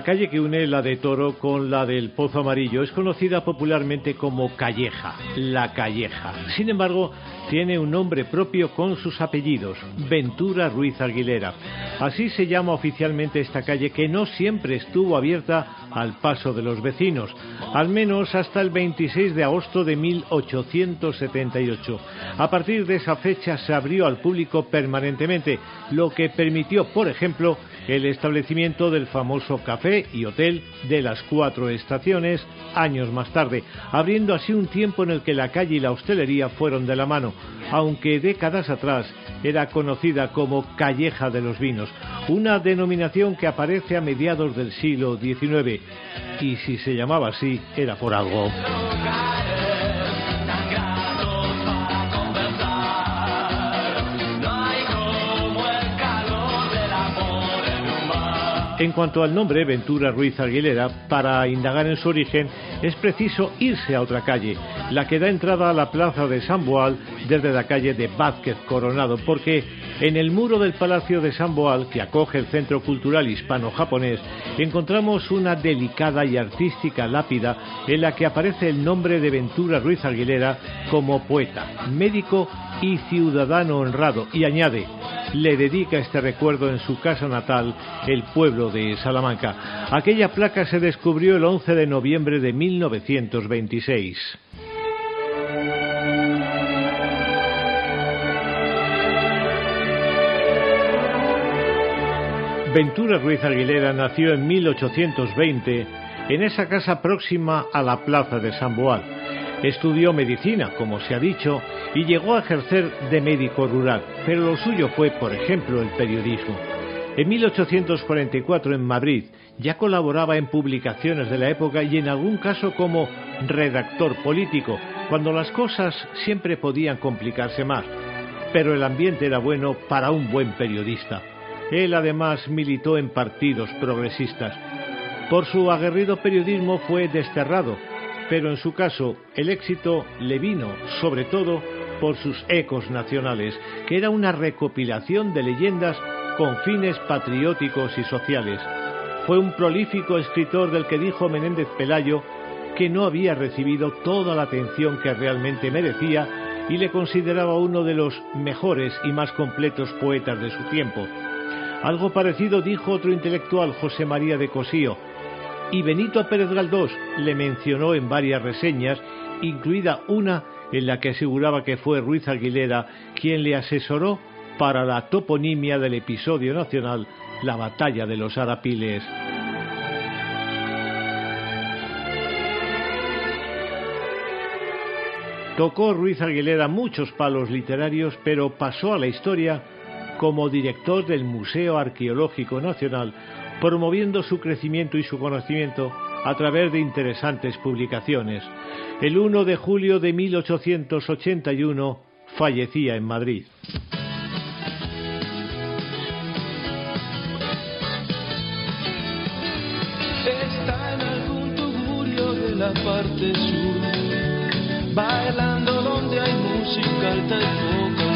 Calle que une la de Toro con la del Pozo Amarillo es conocida popularmente como Calleja, La Calleja. Sin embargo, tiene un nombre propio con sus apellidos, Ventura Ruiz Aguilera. Así se llama oficialmente esta calle que no siempre estuvo abierta al paso de los vecinos, al menos hasta el 26 de agosto de 1878. A partir de esa fecha se abrió al público permanentemente, lo que permitió, por ejemplo, el establecimiento del famoso café y hotel de las cuatro estaciones años más tarde, abriendo así un tiempo en el que la calle y la hostelería fueron de la mano, aunque décadas atrás era conocida como Calleja de los Vinos, una denominación que aparece a mediados del siglo XIX, y si se llamaba así era por algo. En cuanto al nombre, Ventura Ruiz Aguilera, para indagar en su origen es preciso irse a otra calle, la que da entrada a la plaza de San Boal desde la calle de Vázquez Coronado, porque en el muro del Palacio de San Boal, que acoge el Centro Cultural Hispano-Japonés, encontramos una delicada y artística lápida en la que aparece el nombre de Ventura Ruiz Aguilera como poeta, médico y ciudadano honrado, y añade, le dedica este recuerdo en su casa natal, el pueblo de Salamanca. Aquella placa se descubrió el 11 de noviembre de 1926. Ventura Ruiz Aguilera nació en 1820 en esa casa próxima a la plaza de San Boal. Estudió medicina, como se ha dicho, y llegó a ejercer de médico rural, pero lo suyo fue, por ejemplo, el periodismo. En 1844 en Madrid ya colaboraba en publicaciones de la época y en algún caso como redactor político, cuando las cosas siempre podían complicarse más, pero el ambiente era bueno para un buen periodista. Él además militó en partidos progresistas. Por su aguerrido periodismo fue desterrado, pero en su caso el éxito le vino sobre todo por sus ecos nacionales, que era una recopilación de leyendas con fines patrióticos y sociales. Fue un prolífico escritor del que dijo Menéndez Pelayo que no había recibido toda la atención que realmente merecía y le consideraba uno de los mejores y más completos poetas de su tiempo. Algo parecido dijo otro intelectual, José María de Cosío, y Benito Pérez Galdós le mencionó en varias reseñas, incluida una en la que aseguraba que fue Ruiz Aguilera quien le asesoró para la toponimia del episodio nacional La batalla de los Arapiles. Tocó Ruiz Aguilera muchos palos literarios, pero pasó a la historia como director del Museo Arqueológico Nacional, promoviendo su crecimiento y su conocimiento a través de interesantes publicaciones. El 1 de julio de 1881 fallecía en Madrid. Está en algún tugurio de la parte sur, bailando donde hay música alta y poca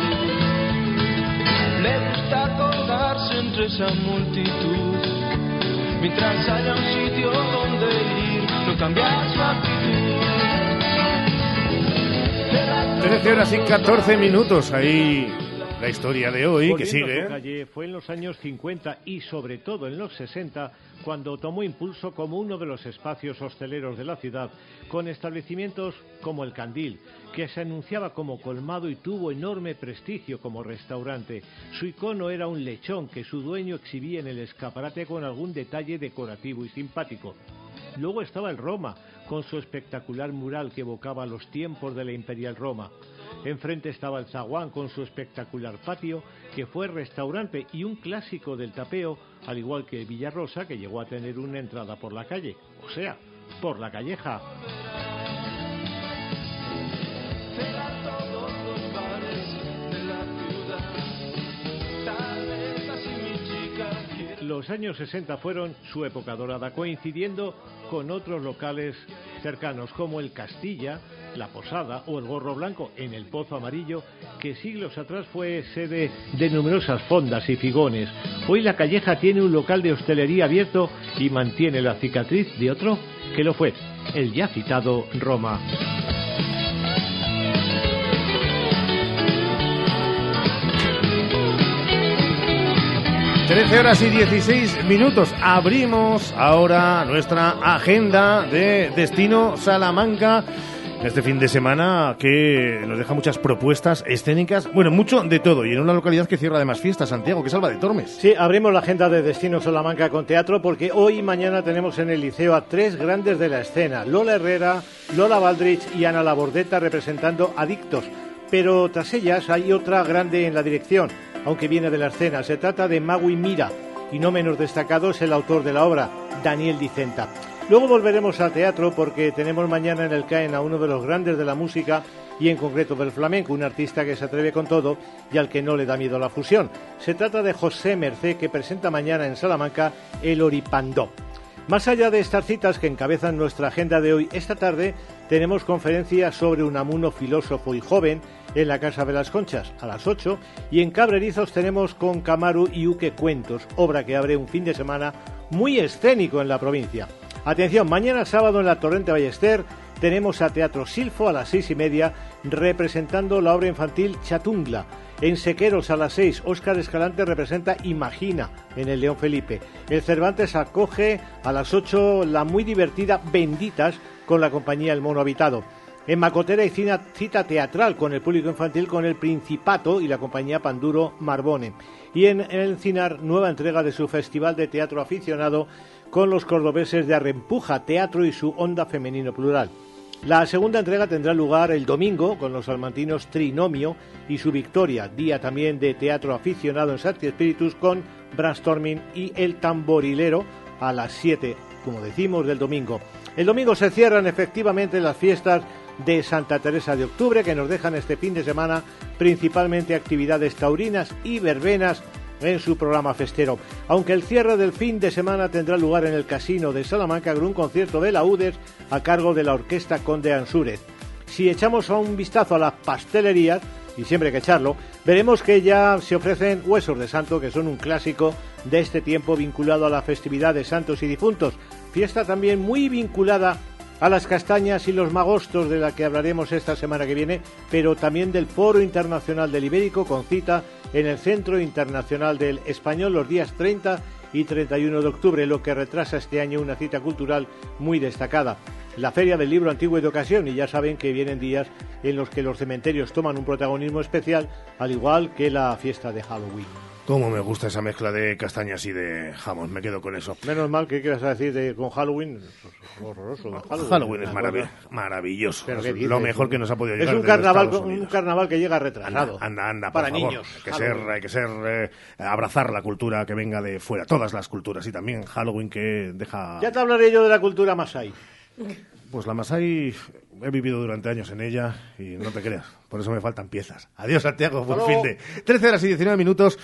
Le gusta colgarse entre esa multitud, mientras haya un sitio donde ir, no cambiar su actitud. 13 horas y 14 minutos. Ahí la historia de hoy, que a sigue. su calle, fue en los años 50 y sobre todo en los 60 cuando tomó impulso como uno de los espacios hosteleros de la ciudad, con establecimientos como el Candil, que se anunciaba como colmado y tuvo enorme prestigio como restaurante. Su icono era un lechón que su dueño exhibía en el escaparate con algún detalle decorativo y simpático. Luego estaba el Roma, con su espectacular mural que evocaba los tiempos de la Imperial Roma. Enfrente estaba el Zaguán con su espectacular patio, que fue restaurante y un clásico del tapeo, al igual que Villarrosa, que llegó a tener una entrada por la calle, o sea, por la calleja. Los años 60 fueron su época dorada, coincidiendo con otros locales cercanos como el Castilla, la Posada o el Gorro Blanco en el Pozo Amarillo, que siglos atrás fue sede de numerosas fondas y figones. Hoy la calleja tiene un local de hostelería abierto y mantiene la cicatriz de otro que lo fue, el ya citado Roma. 13 horas y 16 minutos. Abrimos ahora nuestra agenda de Destino Salamanca. Este fin de semana que nos deja muchas propuestas escénicas, bueno, mucho de todo, y en una localidad que cierra además fiestas, Santiago, que es Alba de Tormes. Sí, abrimos la agenda de Destino Salamanca con teatro porque hoy y mañana tenemos en el liceo a tres grandes de la escena, Lola Herrera, Lola Baldrich y Ana Labordeta representando Adictos. Pero tras ellas hay otra grande en la dirección, aunque viene de la escena. Se trata de Magui Mira y no menos destacado es el autor de la obra, Daniel Dicenta. Luego volveremos al teatro porque tenemos mañana en el CAEN a uno de los grandes de la música y en concreto del flamenco, un artista que se atreve con todo y al que no le da miedo la fusión. Se trata de José Mercé que presenta mañana en Salamanca el Oripandó. Más allá de estas citas que encabezan nuestra agenda de hoy, esta tarde tenemos conferencia sobre Unamuno filósofo y joven en la Casa de las Conchas a las 8 y en Cabrerizos tenemos con Camaru y Uque Cuentos, obra que abre un fin de semana muy escénico en la provincia. Atención, mañana sábado en la Torrente Ballester tenemos a Teatro Silfo a las seis y media representando la obra infantil Chatungla. En Sequeros a las seis, Óscar Escalante representa Imagina en el León Felipe. El Cervantes acoge a las ocho la muy divertida Benditas con la compañía El Mono Habitado. En Macotera hay cita teatral con el público infantil con el Principato y la compañía Panduro Marbone. Y en El Cinar, nueva entrega de su Festival de Teatro Aficionado con los cordobeses de Arrempuja Teatro y su Onda Femenino Plural. La segunda entrega tendrá lugar el domingo con los salmantinos Trinomio y su Victoria, día también de teatro aficionado en Santi Espíritus con Brainstorming y El Tamborilero a las 7, como decimos, del domingo. El domingo se cierran efectivamente las fiestas de Santa Teresa de Octubre que nos dejan este fin de semana principalmente actividades taurinas y verbenas en su programa festero. Aunque el cierre del fin de semana tendrá lugar en el Casino de Salamanca con un concierto de la UDES a cargo de la Orquesta Conde Ansúrez. Si echamos un vistazo a las pastelerías, y siempre hay que echarlo, veremos que ya se ofrecen huesos de santo, que son un clásico de este tiempo vinculado a la festividad de santos y difuntos. Fiesta también muy vinculada a las castañas y los magostos de la que hablaremos esta semana que viene, pero también del Foro Internacional del Ibérico con cita en el Centro Internacional del Español los días 30 y 31 de octubre, lo que retrasa este año una cita cultural muy destacada. La Feria del Libro Antiguo y de Ocasión, y ya saben que vienen días en los que los cementerios toman un protagonismo especial, al igual que la fiesta de Halloween. Cómo me gusta esa mezcla de castañas y de jamón, me quedo con eso. Menos mal que quieras decir de, con Halloween, es horroroso. Halloween, Halloween es marav- maravilloso. ¿Pero Es lo mejor que nos ha podido Es llegar un desde carnaval, un carnaval que llega retrasado. Anda, anda, por Para favor. niños. Hay que Halloween. ser, hay que ser, eh, abrazar la cultura que venga de fuera, todas las culturas y también Halloween que deja. Ya te hablaré yo de la cultura Masai. Pues la Masai he vivido durante años en ella y no te creas, por eso me faltan piezas. Adiós Santiago, buen fin de 13 horas y 19 minutos.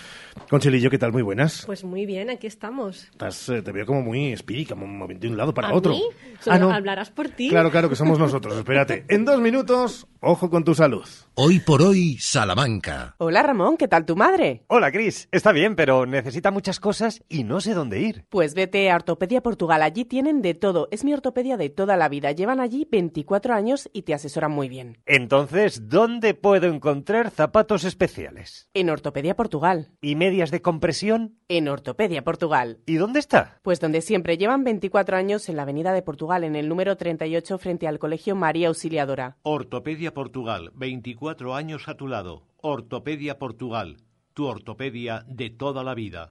Conchelillo, ¿qué tal? Muy buenas. Pues muy bien, aquí estamos. Estás, eh, te veo como muy espí, como de un lado para ¿A otro. mí? Ah, no. Hablarás por ti. Claro, claro, que somos nosotros. Espérate. En dos minutos, Ojo con tu salud. Hoy por hoy, Salamanca. Hola Ramón, ¿qué tal tu madre? Hola Cris, está bien, pero necesita muchas cosas y no sé dónde ir. Pues vete a Ortopedia Portugal, allí tienen de todo. Es mi ortopedia de toda la vida. Llevan allí 24 años y te asesoran muy bien. Entonces, ¿dónde puedo encontrar zapatos especiales? En Ortopedia Portugal. ¿Y medias de compresión? En Ortopedia Portugal. ¿Y dónde está? Pues donde siempre. Llevan 24 años en la Avenida de Portugal, en el número 38 frente al Colegio María Auxiliadora. Ortopedia Portugal, 24 años a tu lado. Ortopedia Portugal, tu ortopedia de toda la vida.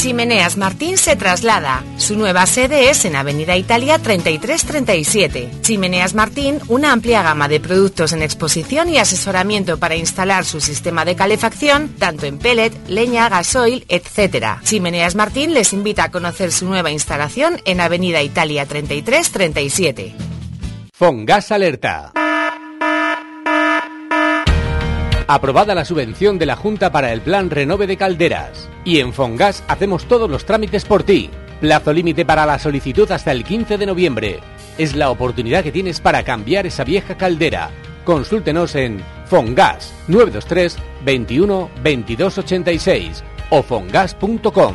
Chimeneas Martín se traslada. Su nueva sede es en Avenida Italia 3337. Chimeneas Martín, una amplia gama de productos en exposición y asesoramiento para instalar su sistema de calefacción, tanto en pellet, leña, gasoil, etc. Chimeneas Martín les invita a conocer su nueva instalación en Avenida Italia 3337. Fongas Alerta. Aprobada la subvención de la Junta para el Plan Renove de Calderas. Y en Fongas hacemos todos los trámites por ti. Plazo límite para la solicitud hasta el 15 de noviembre. Es la oportunidad que tienes para cambiar esa vieja caldera. Consúltenos en Fongas 923 21 22 86 o fongas.com.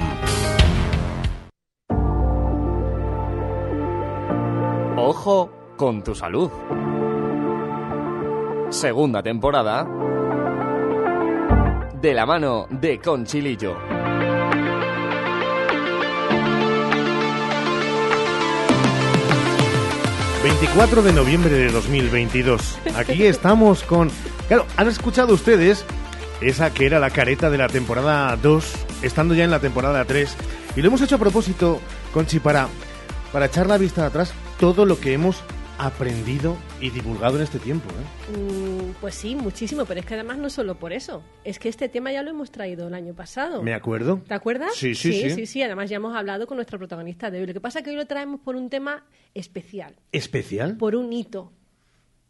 Ojo con tu salud. Segunda temporada de la mano de Conchilillo. ...24 de noviembre de 2022. Aquí estamos con... Claro, han escuchado ustedes esa que era la careta de la temporada 2, estando ya en la temporada 3. Y lo hemos hecho a propósito, Conchi, para, para echar la vista atrás todo lo que hemos aprendido y divulgado en este tiempo. ¿eh? Mm, pues sí, muchísimo, pero es que además no solo por eso. Es que este tema ya lo hemos traído el año pasado. ¿Me acuerdo? ¿Te acuerdas? Sí, sí, sí. sí, sí. Además ya hemos hablado con nuestra protagonista de hoy. Lo que pasa es que hoy lo traemos por un tema especial, ¿Especial? por un hito.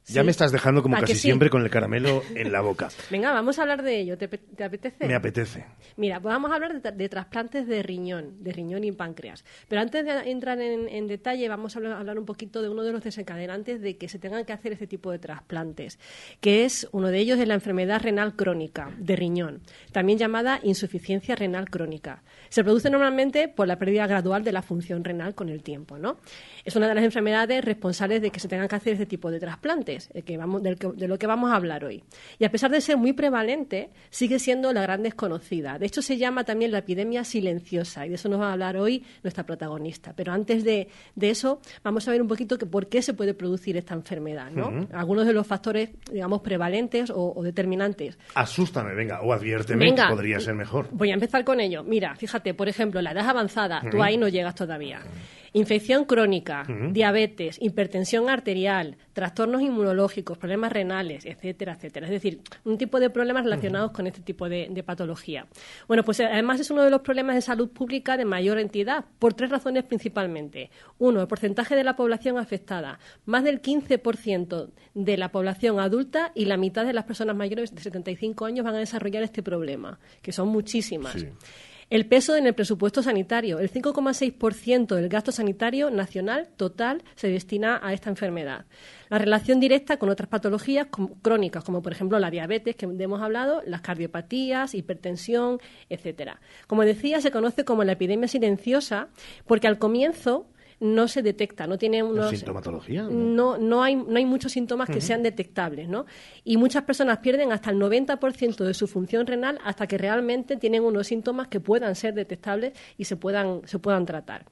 Ya Sí. me estás dejando como ¿A que casi sí? siempre con el caramelo en la boca. Venga, vamos a hablar de ello. ¿Te, te apetece? Me apetece. Mira, pues vamos a hablar de, de trasplantes de riñón, de riñón y páncreas. Pero antes de entrar en, en detalle, vamos a hablar, hablar un poquito de uno de los desencadenantes de que se tengan que hacer este tipo de trasplantes, que es uno de ellos es la enfermedad renal crónica de riñón, también llamada insuficiencia renal crónica. Se produce normalmente por la pérdida gradual de la función renal con el tiempo, ¿no? Es una de las enfermedades responsables de que se tengan que hacer este tipo de trasplantes, el que vamos, del que- de lo que vamos a hablar hoy. Y a pesar de ser muy prevalente, sigue siendo la gran desconocida. De hecho, se llama también la epidemia silenciosa, y de eso nos va a hablar hoy nuestra protagonista. Pero antes de, de eso, vamos a ver un poquito que por qué se puede producir esta enfermedad, ¿no? Algunos de los factores, digamos, prevalentes o, o determinantes. Asústame, venga, o adviérteme, Venga. que podría ser mejor. Voy a empezar con ello. Mira, fíjate, por ejemplo, la edad avanzada, tú ahí no llegas todavía. Infección crónica, diabetes, hipertensión arterial, trastornos inmunológicos, problemas renales, etcétera, etcétera. Es decir, un tipo de problemas relacionados con este tipo de, de patología. Bueno, pues eh, además es uno de los problemas de salud pública de mayor entidad, por tres razones principalmente. Uno, el porcentaje de la población afectada. Más del 15% de la población adulta y la mitad de las personas mayores de 75 años van a desarrollar este problema, que son muchísimas. El peso en el presupuesto sanitario. El 5,6% del gasto sanitario nacional total se destina a esta enfermedad. La relación directa con otras patologías crónicas, como por ejemplo la diabetes, que hemos hablado, las cardiopatías, hipertensión, etcétera. Como decía, se conoce como la epidemia silenciosa porque al comienzo no se detecta, no tiene unos sintomatología? no, no, hay, no hay muchos síntomas que sean detectables, ¿no? Y muchas personas pierden hasta el 90% de su función renal hasta que realmente tienen unos síntomas que puedan ser detectables y se puedan, se puedan tratar.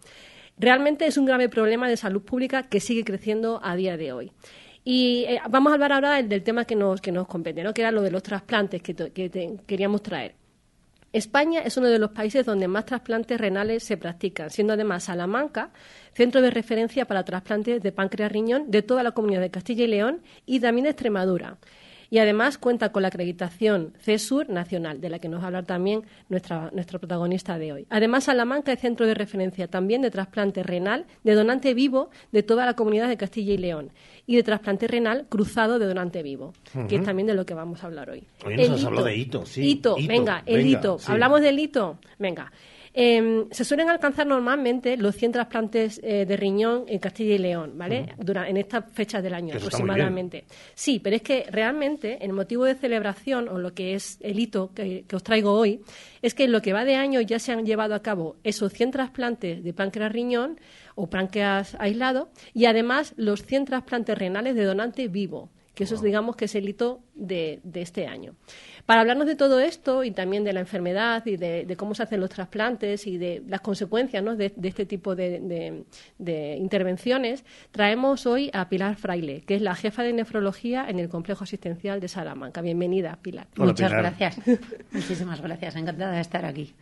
Realmente es un grave problema de salud pública que sigue creciendo a día de hoy. Y eh, vamos a hablar ahora del, del tema que nos, que nos compete, ¿no? que era lo de los trasplantes que, que te- queríamos traer. España es uno de los países donde más trasplantes renales se practican, siendo además Salamanca centro de referencia para trasplantes de páncreas riñón de toda la comunidad de Castilla y León y también de Extremadura. Y además cuenta con la acreditación CESUR nacional, de la que nos va a hablar también nuestra, nuestra protagonista de hoy. Además, Salamanca es centro de referencia también de trasplante renal de donante vivo de toda la comunidad de Castilla y León y de trasplante renal cruzado de donante vivo, que es también de lo que vamos a hablar hoy. Hoy nos has hablado de hito, sí. Hito, Hito, venga, el venga, hito. sí. Hablamos del hito. Venga. Em, se suelen alcanzar normalmente los 100 trasplantes eh, de riñón en Castilla y León, ¿vale? En estas fechas del año Eso aproximadamente. Sí, pero es que realmente el motivo de celebración o lo que es el hito que, que os traigo hoy es que en lo que va de año ya se han llevado a cabo esos 100 trasplantes de páncreas riñón o páncreas aislado y además los 100 trasplantes renales de donante vivo, que eso es, digamos que es el hito de, de este año. Para hablarnos de todo esto y también de la enfermedad y de, de cómo se hacen los trasplantes y de las consecuencias ¿no? de, de este tipo de, de- de intervenciones, traemos hoy a Pilar Fraile, que es la jefa de nefrología en el Complejo Asistencial de Salamanca. Bienvenida, Pilar. Muchas gracias. Muchísimas gracias. Encantada de estar aquí.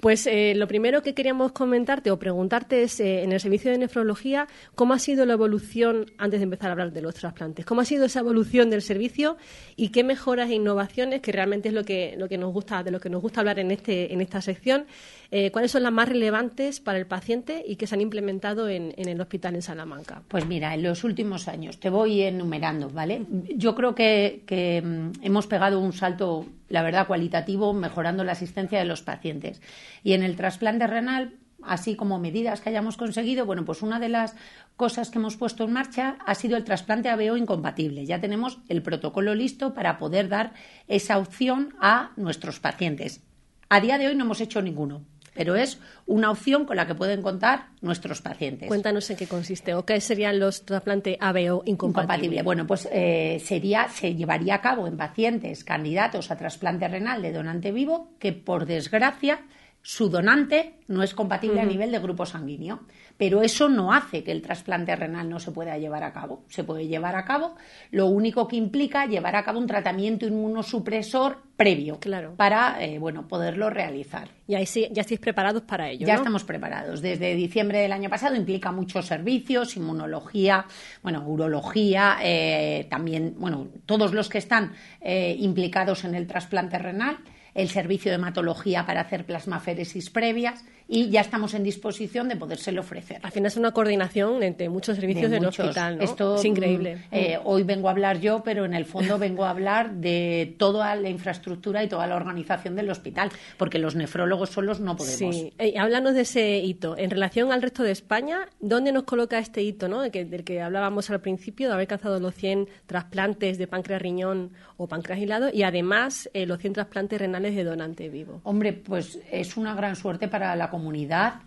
Pues eh, lo primero que queríamos comentarte o preguntarte es, eh, en el servicio de nefrología, ¿cómo ha sido la evolución, antes de empezar a hablar de los trasplantes, cómo ha sido esa evolución del servicio y qué mejoras e innovaciones, que realmente es lo que, lo que nos gusta, de lo que nos gusta hablar en, este, en esta sección, eh, cuáles son las más relevantes para el paciente y que se han implementado en, en el hospital en Salamanca? Pues mira, en los últimos años, te voy enumerando, ¿vale? Yo creo que, que, mm, hemos pegado un salto, la verdad, cualitativo, mejorando la asistencia de los pacientes. Y en el trasplante renal, así como medidas que hayamos conseguido, bueno, pues una de las cosas que hemos puesto en marcha ha sido el trasplante ABO incompatible. Ya tenemos el protocolo listo para poder dar esa opción a nuestros pacientes. A día de hoy no hemos hecho ninguno, pero es una opción con la que pueden contar nuestros pacientes. Cuéntanos en qué consiste o qué serían los trasplantes ABO incompatibles. Incompatible. Bueno, pues eh, sería, se llevaría a cabo en pacientes candidatos a trasplante renal de donante vivo que, por desgracia, su donante no es compatible a nivel de grupo sanguíneo. Pero eso no hace que el trasplante renal no se pueda llevar a cabo. Se puede llevar a cabo, lo único que implica llevar a cabo un tratamiento inmunosupresor previo para eh, bueno, poderlo realizar. Y ahí sí, ya estáis preparados para ello. Ya ¿no? estamos preparados. Desde diciembre del año pasado implica muchos servicios, inmunología, bueno, urología, eh, también, bueno, todos los que están eh, implicados en el trasplante renal, el servicio de hematología para hacer plasmaféresis previas y ya estamos en disposición de podérselo ofrecer. Al final es una coordinación entre muchos servicios De del muchos. hospital, ¿no? Esto, es increíble. mm, eh, hoy vengo a hablar yo, pero en el fondo vengo a hablar de toda la infraestructura y toda la organización del hospital, porque los nefrólogos solos no podemos. Sí, Eh, háblanos de ese hito. En relación al resto de España, ¿dónde nos coloca este hito, ¿no? Que- del que hablábamos al principio, de haber alcanzado los 100 trasplantes de páncreas riñón o páncreas hilado y además eh, los 100 trasplantes renales de donante vivo? Hombre, pues es una gran suerte para la comunidad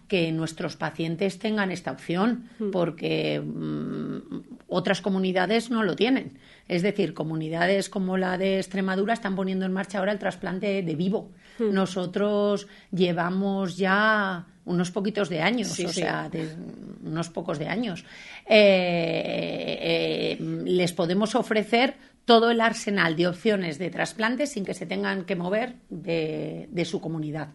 que nuestros pacientes tengan esta opción, porque mm, otras comunidades no lo tienen. Es decir, comunidades como la de Extremadura están poniendo en marcha ahora el trasplante de vivo. Nosotros llevamos ya unos poquitos de años, Sí, o sí. sea, de unos pocos de años. Eh, eh, les podemos ofrecer todo el arsenal de opciones de trasplante sin que se tengan que mover de, de su comunidad.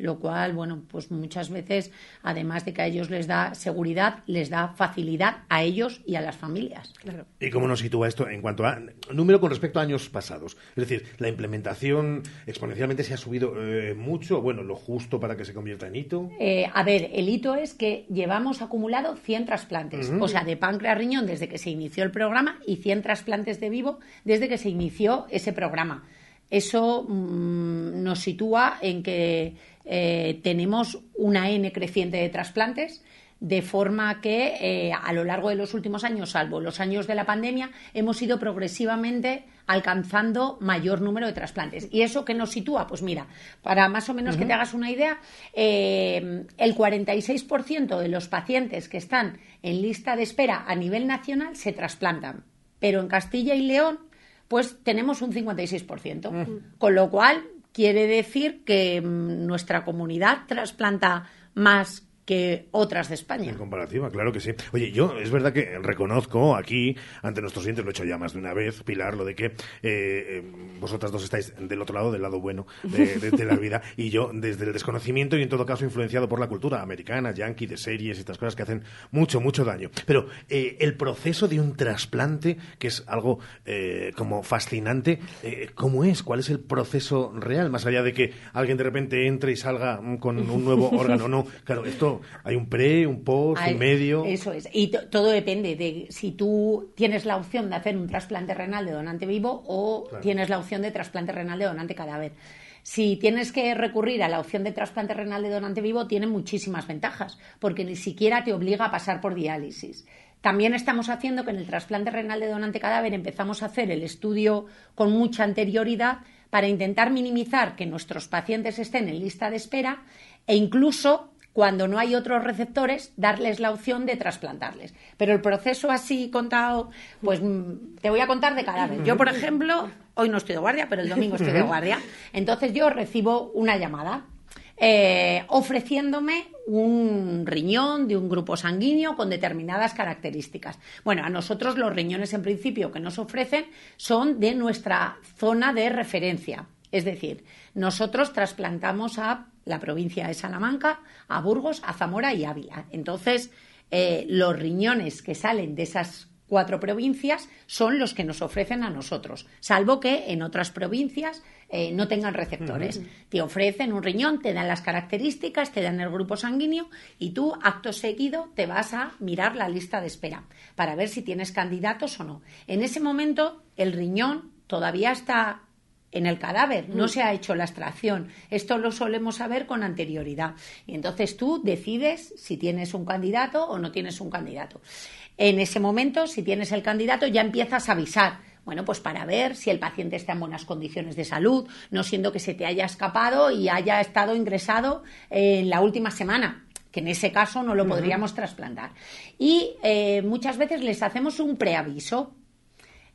Lo cual, bueno, pues muchas veces, además de que a ellos les da seguridad, les da facilidad a ellos y a las familias. ¿Y cómo nos sitúa esto en cuanto a número con respecto a años pasados? Es decir, la implementación exponencialmente se ha subido eh, mucho, bueno, lo justo para que se convierta en hito. Eh, a ver, el hito es que llevamos acumulado 100 trasplantes, o sea, de páncreas riñón desde que se inició el programa y 100 trasplantes de vivo desde que se inició ese programa. Eso mm, nos sitúa en que eh, tenemos una N creciente de trasplantes, de forma que eh, a lo largo de los últimos años, salvo los años de la pandemia, hemos ido progresivamente alcanzando mayor número de trasplantes. ¿Y eso qué nos sitúa? Pues mira, para más o menos que te hagas una idea, eh, el 46% de los pacientes que están en lista de espera a nivel nacional se trasplantan. Pero en Castilla y León, pues tenemos un 56%. Con lo cual, quiere decir que mm, nuestra comunidad trasplanta más que otras de España. En comparativa, claro que sí. Oye, yo es verdad que reconozco aquí, ante nuestros oyentes, lo he hecho ya más de una vez, Pilar, lo de que eh, eh, vosotras dos estáis del otro lado, del lado bueno de la vida, y yo desde el desconocimiento y en todo caso influenciado por la cultura americana, yankee, de series y estas cosas que hacen mucho, mucho daño. Pero eh, el proceso de un trasplante, que es algo eh, como fascinante, eh, ¿cómo es? ¿Cuál es el proceso real? Más allá de que alguien de repente entre y salga mm, con un nuevo órgano, no. Claro, esto hay un pre, un post, Hay- un medio. Eso es. Y to- todo depende de si tú tienes la opción de hacer un trasplante renal de donante vivo o Claro. tienes la opción de trasplante renal de donante cadáver. Si tienes que recurrir a la opción de trasplante renal de donante vivo, tiene muchísimas ventajas, porque ni siquiera te obliga a pasar por diálisis. También estamos haciendo que en el trasplante renal de donante cadáver empezamos a hacer el estudio con mucha anterioridad para intentar minimizar que nuestros pacientes estén en lista de espera e incluso cuando no hay otros receptores, darles la opción de trasplantarles. Pero el proceso así contado, pues mm, te voy a contar de cadáver. Yo, por ejemplo, hoy no estoy de guardia, pero el domingo estoy de guardia. Entonces yo recibo una llamada eh, ofreciéndome un riñón de un grupo sanguíneo con determinadas características. Bueno, a nosotros los riñones en principio que nos ofrecen son de nuestra zona de referencia. Es decir, nosotros trasplantamos a la provincia de Salamanca, a Burgos, a Zamora y Ávila. Entonces, eh, los riñones que salen de esas cuatro provincias son los que nos ofrecen a nosotros, salvo que en otras provincias eh, no tengan receptores. Te ofrecen un riñón, te dan las características, te dan el grupo sanguíneo y tú, acto seguido, te vas a mirar la lista de espera para ver si tienes candidatos o no. En ese momento, el riñón todavía está en el cadáver, no se ha hecho la extracción. Esto lo solemos saber con anterioridad. Y entonces tú decides si tienes un candidato o no tienes un candidato. En ese momento, si tienes el candidato, ya empiezas a avisar. Bueno, pues para ver si el paciente está en buenas condiciones de salud, no siendo que se te haya escapado y haya estado ingresado en la última semana que en ese caso no lo podríamos trasplantar. Y eh, muchas veces les hacemos un preaviso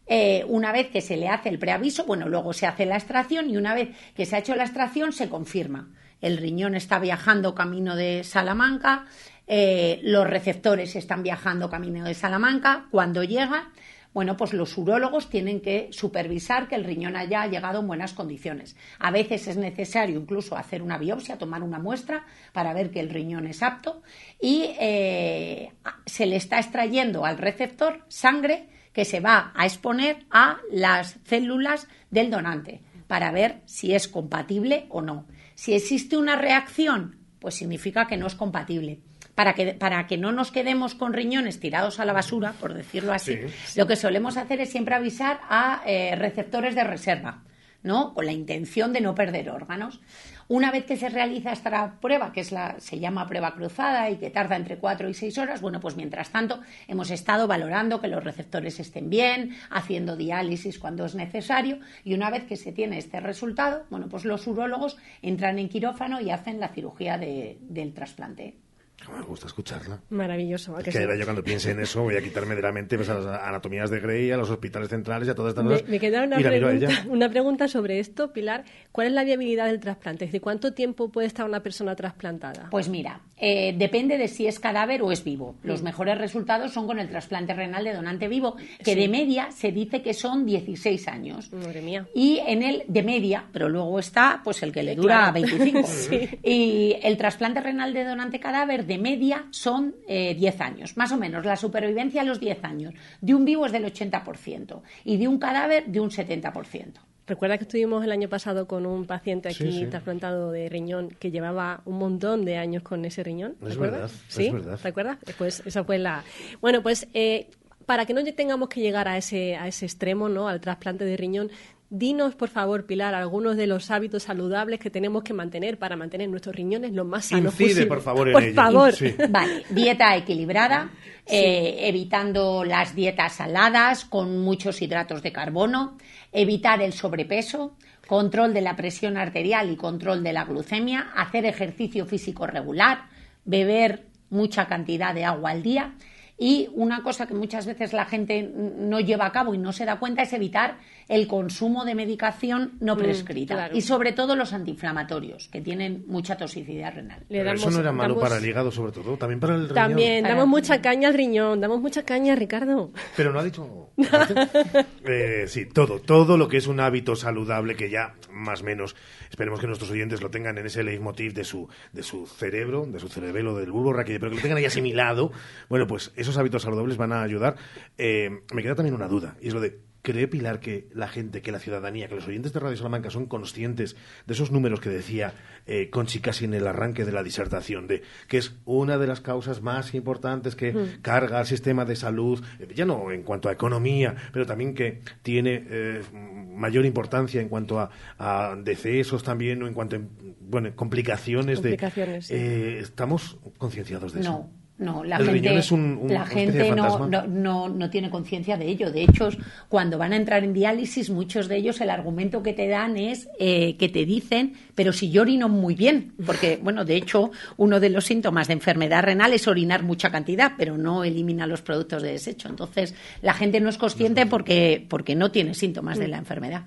eh, una vez que se le hace el preaviso, bueno, luego se hace la extracción y una vez que se ha hecho la extracción se confirma. El riñón está viajando camino de Salamanca, eh, los receptores están viajando camino de Salamanca. Cuando llega, bueno, pues los urólogos tienen que supervisar que el riñón haya llegado en buenas condiciones. A veces es necesario incluso hacer una biopsia, tomar una muestra para ver que el riñón es apto y eh, se le está extrayendo al receptor sangre que se va a exponer a las células del donante para ver si es compatible o no. Si existe una reacción, pues significa que no es compatible. Para que, para que no nos quedemos con riñones tirados a la basura, por decirlo así, lo que solemos hacer es siempre avisar a eh, receptores de reserva, ¿no? Con la intención de no perder órganos. Una vez que se realiza esta prueba, que es la, se llama prueba cruzada y que tarda entre cuatro y seis horas, bueno, pues mientras tanto hemos estado valorando que los receptores estén bien, haciendo diálisis cuando es necesario y una vez que se tiene este resultado, bueno, pues los urólogos entran en quirófano y hacen la cirugía del trasplante. Me gusta escucharla. Maravilloso. que, yo cuando piense en eso voy a quitarme de la mente pues, a las anatomías de Grey, a los hospitales centrales y a todas estas cosas. Me, queda una pregunta, una pregunta sobre esto, Pilar. ¿Cuál es la viabilidad del trasplante? Es decir, ¿cuánto tiempo puede estar una persona trasplantada? Pues mira, eh, depende de si es cadáver o es vivo. Los mejores resultados son con el trasplante renal de donante vivo, que de media se dice que son 16 años. Madre mía. Y en el de media, pero luego está pues el que le dura 25. Y el trasplante renal de donante cadáver de media son 10 eh, años, más o menos. La supervivencia a los 10 años de un vivo es del 80% y de un cadáver de un 70%. Recuerda que estuvimos el año pasado con un paciente aquí trasplantado de riñón que llevaba un montón de años con ese riñón. ¿Te acuerdas? ¿Sí? ¿Te acuerdas? Pues esa fue la. Bueno, pues eh, para que no tengamos que llegar a ese, a ese extremo, ¿no? Al trasplante de riñón, Dinos, por favor, Pilar, algunos de los hábitos saludables que tenemos que mantener para mantener nuestros riñones lo más sanos Incide, por favor, en Por favor. Vale, dieta equilibrada, eh, evitando las dietas saladas con muchos hidratos de carbono, evitar el sobrepeso, control de la presión arterial y control de la glucemia, hacer ejercicio físico regular, beber mucha cantidad de agua al día y una cosa que muchas veces la gente no lleva a cabo y no se da cuenta es evitar el consumo de medicación no mm, prescrita. Y sobre todo los antiinflamatorios, que tienen mucha toxicidad renal. Pero eso no era malo para el hígado, sobre todo, también para el riñón. También, damos mucha caña al riñón, damos mucha caña, Ricardo. Pero no ha dicho... eh, sí, todo, todo lo que es un hábito saludable que ya, más o menos, esperemos que nuestros oyentes lo tengan en ese leitmotiv de su, de su cerebro, de su cerebelo, del bulbo raquídeo, pero que lo tengan ahí asimilado. Bueno, pues esos hábitos saludables van a ayudar. Eh, me queda también una duda, y es lo de ¿Cree Pilar que la gente, que la ciudadanía, que los oyentes de Radio Salamanca son conscientes de esos números que decía eh, Conchi casi en el arranque de la disertación, de que es una de las causas más importantes que carga al sistema de salud, eh, ya no en cuanto a economía, pero también que tiene eh, mayor importancia en cuanto a, a decesos también o en cuanto a bueno, complicaciones, Complicaciones, sí. de... eh, ¿Estamos concienciados de eso? No, la El gente, es un- un- la gente no, no, no, no tiene conciencia de ello. De hecho, cuando van a entrar en diálisis, muchos de ellos el argumento que te dan es eh, que te dicen, pero si yo orino muy bien, porque, bueno, de hecho, uno de los síntomas de enfermedad renal es orinar mucha cantidad, pero no elimina los productos de desecho. Entonces, la gente no es consciente porque, porque no tiene síntomas de la enfermedad.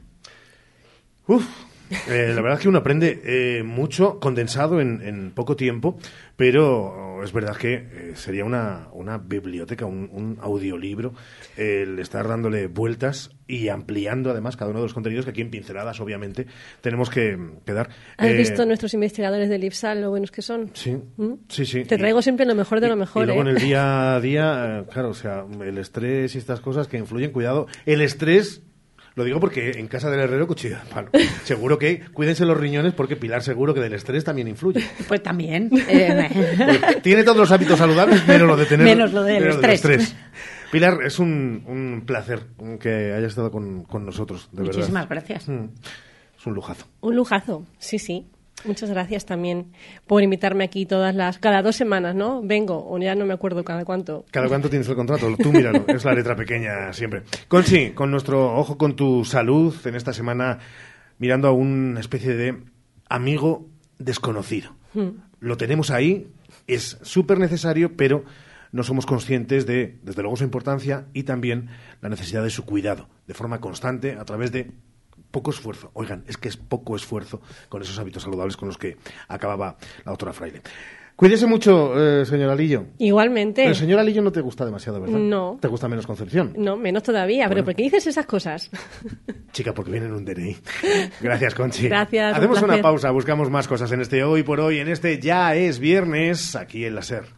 Uf, eh, la verdad es que uno aprende eh, mucho condensado en, en poco tiempo, pero es verdad que eh, sería una, una biblioteca, un, un audiolibro, el estar dándole vueltas y ampliando además cada uno de los contenidos que aquí en pinceladas obviamente tenemos que, que dar. ¿Has Eh, visto nuestros investigadores del IPSAL lo buenos que son? Sí, ¿Mm? sí, sí. Te traigo siempre lo mejor de lo mejor. Y luego ¿eh? en el día a día, eh, claro, o sea, el estrés y estas cosas que influyen, cuidado. El estrés, lo digo porque en casa del herrero cuchillo de palo. seguro que cuídense los riñones porque Pilar seguro que del estrés también influye. Pues también. eh, Tiene todos los hábitos saludables, menos lo de tener Menos lo del menos estrés. Pilar, es un, un placer que hayas estado con, con nosotros, de Muchísimas verdad. gracias. Mm, Es un lujazo. Un lujazo, sí, sí. Muchas gracias también por invitarme aquí todas las... Cada dos semanas, ¿no? Vengo, o ya no me acuerdo cada cuánto. ¿Cada cuánto tienes el contrato? Tú míralo, es la letra pequeña siempre. Conchi, con nuestro ojo con tu salud en esta semana, mirando a una especie de amigo desconocido. Hmm. Lo tenemos ahí, es súper necesario, pero no somos conscientes de, desde luego, su importancia y también la necesidad de su cuidado, de forma constante, a través de poco esfuerzo. Oigan, es que es poco esfuerzo con esos hábitos saludables con los que acababa la doctora Fraile. Cuídese mucho, eh, señor Alillo. Igualmente. El señor Alillo no te gusta demasiado, ¿verdad? No. ¿Te gusta menos Concepción? No, menos todavía. Pero. ¿por qué dices esas cosas? Chica, porque viene en un DNI. Gracias, Conchi. Gracias, un Hacemos una pausa, buscamos más cosas en este Hoy por Hoy, en este Ya es Viernes, aquí en la SER.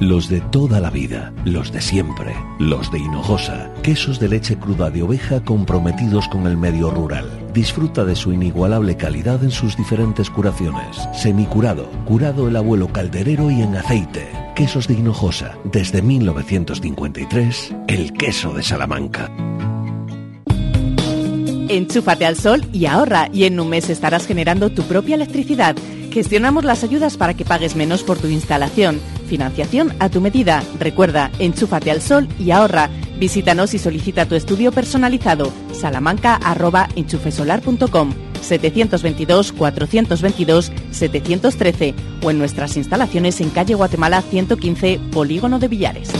Los de toda la vida, los de siempre, los de Hinojosa, quesos de leche cruda de oveja comprometidos con el medio rural. Disfruta de su inigualable calidad en sus diferentes curaciones. Semicurado, curado el abuelo calderero y en aceite. Quesos de Hinojosa, desde 1953, el queso de Salamanca. Enchúfate al sol y ahorra y en un mes estarás generando tu propia electricidad. Gestionamos las ayudas para que pagues menos por tu instalación. Financiación a tu medida. Recuerda, enchúfate al sol y ahorra. Visítanos y solicita tu estudio personalizado. salamanca.enchufesolar.com 722-422-713 o en nuestras instalaciones en calle Guatemala 115, Polígono de Villares.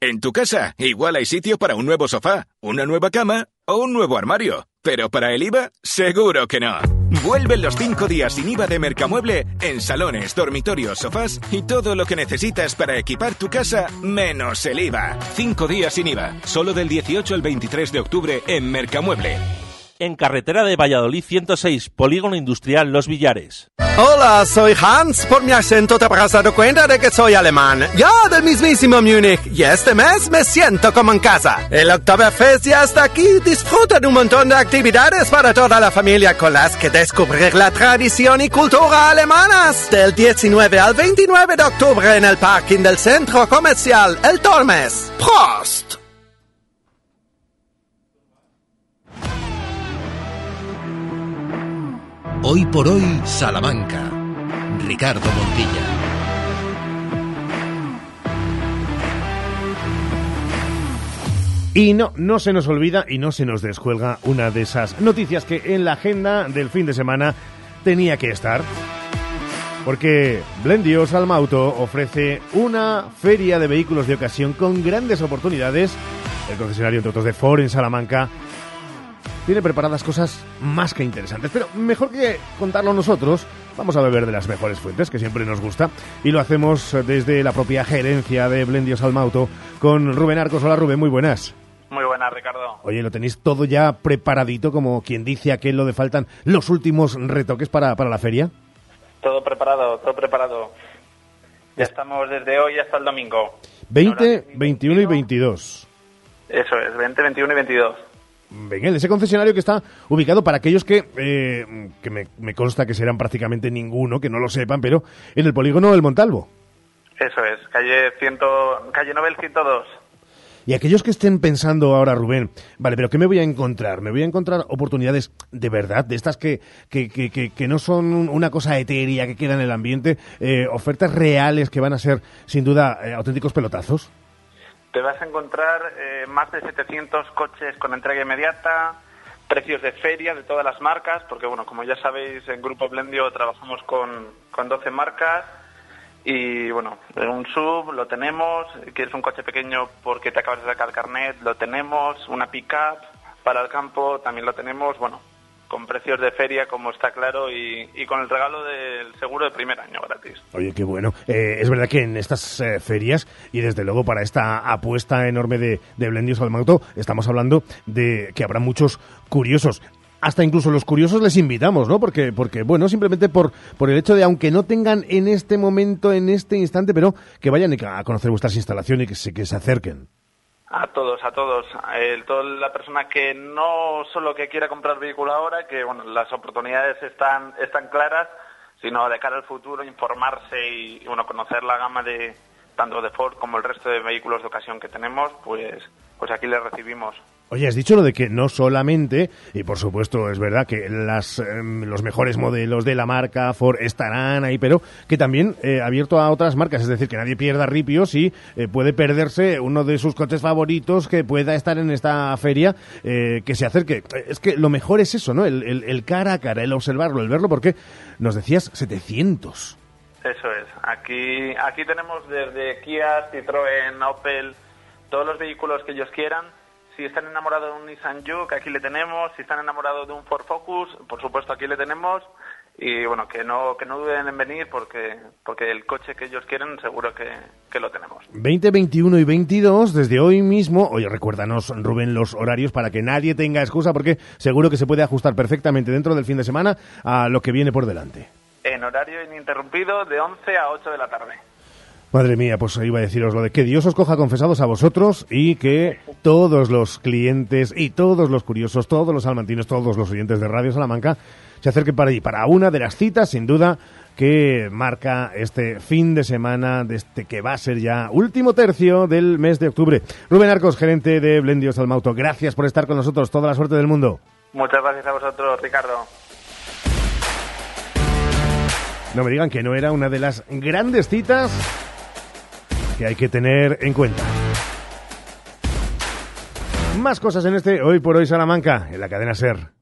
En tu casa, igual hay sitio para un nuevo sofá, una nueva cama o un nuevo armario. Pero para el IVA, seguro que no. Vuelven los 5 días sin IVA de Mercamueble en salones, dormitorios, sofás y todo lo que necesitas para equipar tu casa, menos el IVA. 5 días sin IVA, solo del 18 al 23 de octubre en Mercamueble. En carretera de Valladolid 106, Polígono Industrial Los Villares. Hola, soy Hans. Por mi acento te habrás dado cuenta de que soy alemán. Yo del mismísimo Múnich. Y este mes me siento como en casa. El Oktoberfest ya está aquí. Disfruta de un montón de actividades para toda la familia con las que descubrir la tradición y cultura alemanas. Del 19 al 29 de octubre en el parking del centro comercial El Tormes. Prost! Hoy por hoy, Salamanca. Ricardo Montilla. Y no, no se nos olvida y no se nos descuelga una de esas noticias que en la agenda del fin de semana tenía que estar. Porque Blendios Almauto ofrece una feria de vehículos de ocasión con grandes oportunidades el concesionario entre otros de Ford en Salamanca, tiene preparadas cosas más que interesantes. Pero mejor que contarlo nosotros, vamos a beber de las mejores fuentes, que siempre nos gusta, y lo hacemos desde la propia gerencia de Blendios Almauto con Rubén Arcos. Hola Rubén, muy buenas. Muy buenas, Ricardo. Oye, ¿lo tenéis todo ya preparadito, como quien dice aquel lo de faltan los últimos retoques para, para la feria? Todo preparado, todo preparado. Ya estamos desde hoy hasta el domingo. 20, 21 y 22. Eso es, 20, 21 y 22. Venga, ese concesionario que está ubicado para aquellos que, eh, que me, me, consta que serán prácticamente ninguno, que no lo sepan, pero en el polígono del Montalvo. Eso es, calle, ciento, calle Nobel 102. Y aquellos que estén pensando ahora, Rubén, vale, pero ¿qué me voy a encontrar? ¿Me voy a encontrar oportunidades de verdad, de estas que, que, que, que no son una cosa etérea que queda en el ambiente, eh, ofertas reales que van a ser, sin duda, eh, auténticos pelotazos? Te vas a encontrar eh, más de 700 coches con entrega inmediata, precios de feria de todas las marcas, porque bueno, como ya sabéis, en Grupo Blendio trabajamos con, con 12 marcas y bueno, un sub lo tenemos, quieres un coche pequeño porque te acabas de sacar carnet, lo tenemos, una pick-up para el campo también lo tenemos, bueno, con precios de feria, como está claro, y, con el regalo del seguro de primer año gratis. Oye, qué bueno. Eh, es verdad que en estas eh, ferias, y desde luego para esta apuesta enorme de, de Blendios al Mauto, estamos hablando de que habrá muchos curiosos hasta incluso los curiosos les invitamos, ¿no? Porque, porque bueno, simplemente por, por el hecho de, aunque no tengan en este momento, en este instante, pero que vayan a conocer vuestras instalaciones y que se, que se acerquen. A todos, a todos. El, toda la persona que no solo que quiera comprar vehículo ahora, que bueno, las oportunidades están, están claras, sino de cara al futuro informarse y bueno, conocer la gama de tanto de Ford como el resto de vehículos de ocasión que tenemos, pues, pues aquí les recibimos. Oye, has dicho lo de que no solamente, y por supuesto es verdad que las, eh, los mejores modelos de la marca Ford estarán ahí, pero que también eh, abierto a otras marcas, es decir, que nadie pierda ripios y eh, puede perderse uno de sus coches favoritos que pueda estar en esta feria, eh, que se acerque. Es que lo mejor es eso, ¿no? El, cara a cara, el observarlo, el verlo, porque nos decías 700. Eso es. Aquí, aquí tenemos desde Kia, Citroën, Opel, todos los vehículos que ellos quieran si están enamorados de un Nissan Juke, aquí le tenemos. Si están enamorados de un Ford Focus, por supuesto aquí le tenemos. Y bueno, que no, que no duden en venir porque, porque el coche que ellos quieren seguro que, que lo tenemos. 20, 21 y 22 desde hoy mismo. Oye, recuérdanos, Rubén, los horarios para que nadie tenga excusa porque seguro que se puede ajustar perfectamente dentro del fin de semana a lo que viene por delante. En horario ininterrumpido de 11 a 8 de la tarde. Madre mía, pues iba a deciros lo de que Dios os coja confesados a vosotros y que todos los clientes y todos los curiosos, todos los almantinos, todos los oyentes de Radio Salamanca se acerquen para allí, para una de las citas, sin duda, que marca este fin de semana de este que va a ser ya último tercio del mes de octubre. Rubén Arcos, gerente de Blendios Almauto, gracias por estar con nosotros. Toda la suerte del mundo. Muchas gracias a vosotros, Ricardo. No me digan que no era una de las grandes citas que hay que tener en cuenta. Más cosas en este Hoy por Hoy Salamanca, en la cadena Ser.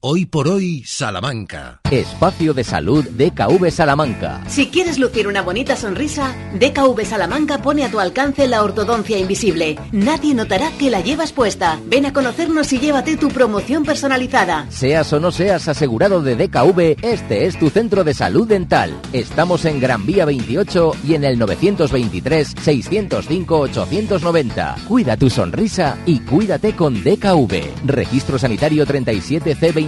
Hoy por hoy, Salamanca. Espacio de salud DKV Salamanca. Si quieres lucir una bonita sonrisa, DKV Salamanca pone a tu alcance la ortodoncia invisible. Nadie notará que la llevas puesta. Ven a conocernos y llévate tu promoción personalizada. Seas o no seas asegurado de DKV, este es tu centro de salud dental. Estamos en Gran Vía 28 y en el 923-605-890. Cuida tu sonrisa y cuídate con DKV. Registro Sanitario 37C20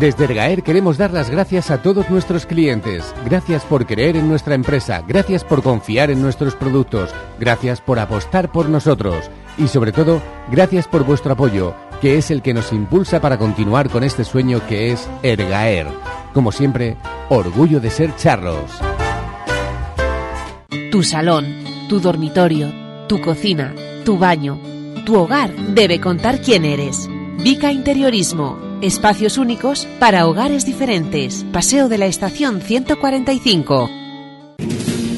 Desde Ergaer queremos dar las gracias a todos nuestros clientes. Gracias por creer en nuestra empresa, gracias por confiar en nuestros productos, gracias por apostar por nosotros y sobre todo, gracias por vuestro apoyo, que es el que nos impulsa para continuar con este sueño que es Ergaer. Como siempre, orgullo de ser charros. Tu salón, tu dormitorio, tu cocina, tu baño, tu hogar debe contar quién eres. Vica Interiorismo Espacios únicos para hogares diferentes. Paseo de la Estación 145.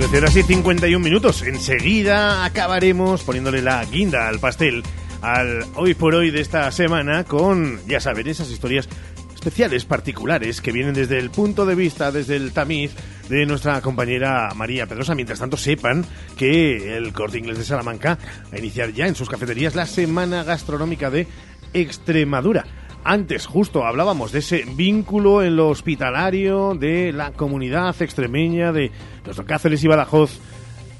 Trece horas y 51 minutos. Enseguida acabaremos poniéndole la guinda al pastel al hoy por hoy de esta semana con, ya saben, esas historias especiales, particulares, que vienen desde el punto de vista, desde el tamiz de nuestra compañera María Pedrosa. Mientras tanto, sepan que el Corte Inglés de Salamanca va a iniciar ya en sus cafeterías la Semana Gastronómica de Extremadura. Antes, justo hablábamos de ese vínculo en lo hospitalario de la comunidad extremeña de los Cáceres y Badajoz,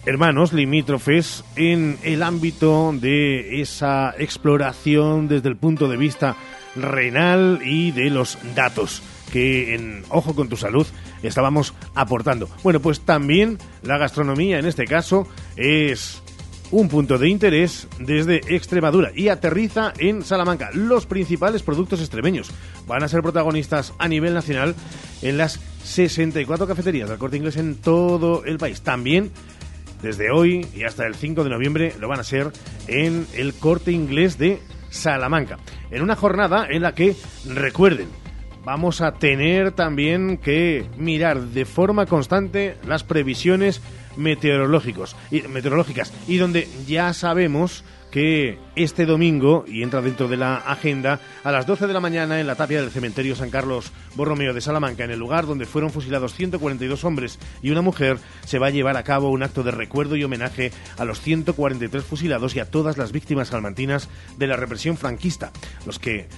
hermanos limítrofes, en el ámbito de esa exploración desde el punto de vista renal y de los datos que en Ojo con tu Salud estábamos aportando. Bueno, pues también la gastronomía en este caso es un punto de interés desde Extremadura y aterriza en Salamanca. Los principales productos extremeños van a ser protagonistas a nivel nacional en las 64 cafeterías del corte inglés en todo el país. También desde hoy y hasta el 5 de noviembre lo van a ser en el corte inglés de Salamanca. En una jornada en la que, recuerden, vamos a tener también que mirar de forma constante las previsiones meteorológicos y meteorológicas. Y donde ya sabemos que este domingo, y entra dentro de la agenda, a las 12 de la mañana en la tapia del cementerio San Carlos Borromeo de Salamanca, en el lugar donde fueron fusilados 142 hombres y una mujer, se va a llevar a cabo un acto de recuerdo y homenaje a los 143 fusilados y a todas las víctimas salmantinas de la represión franquista, los que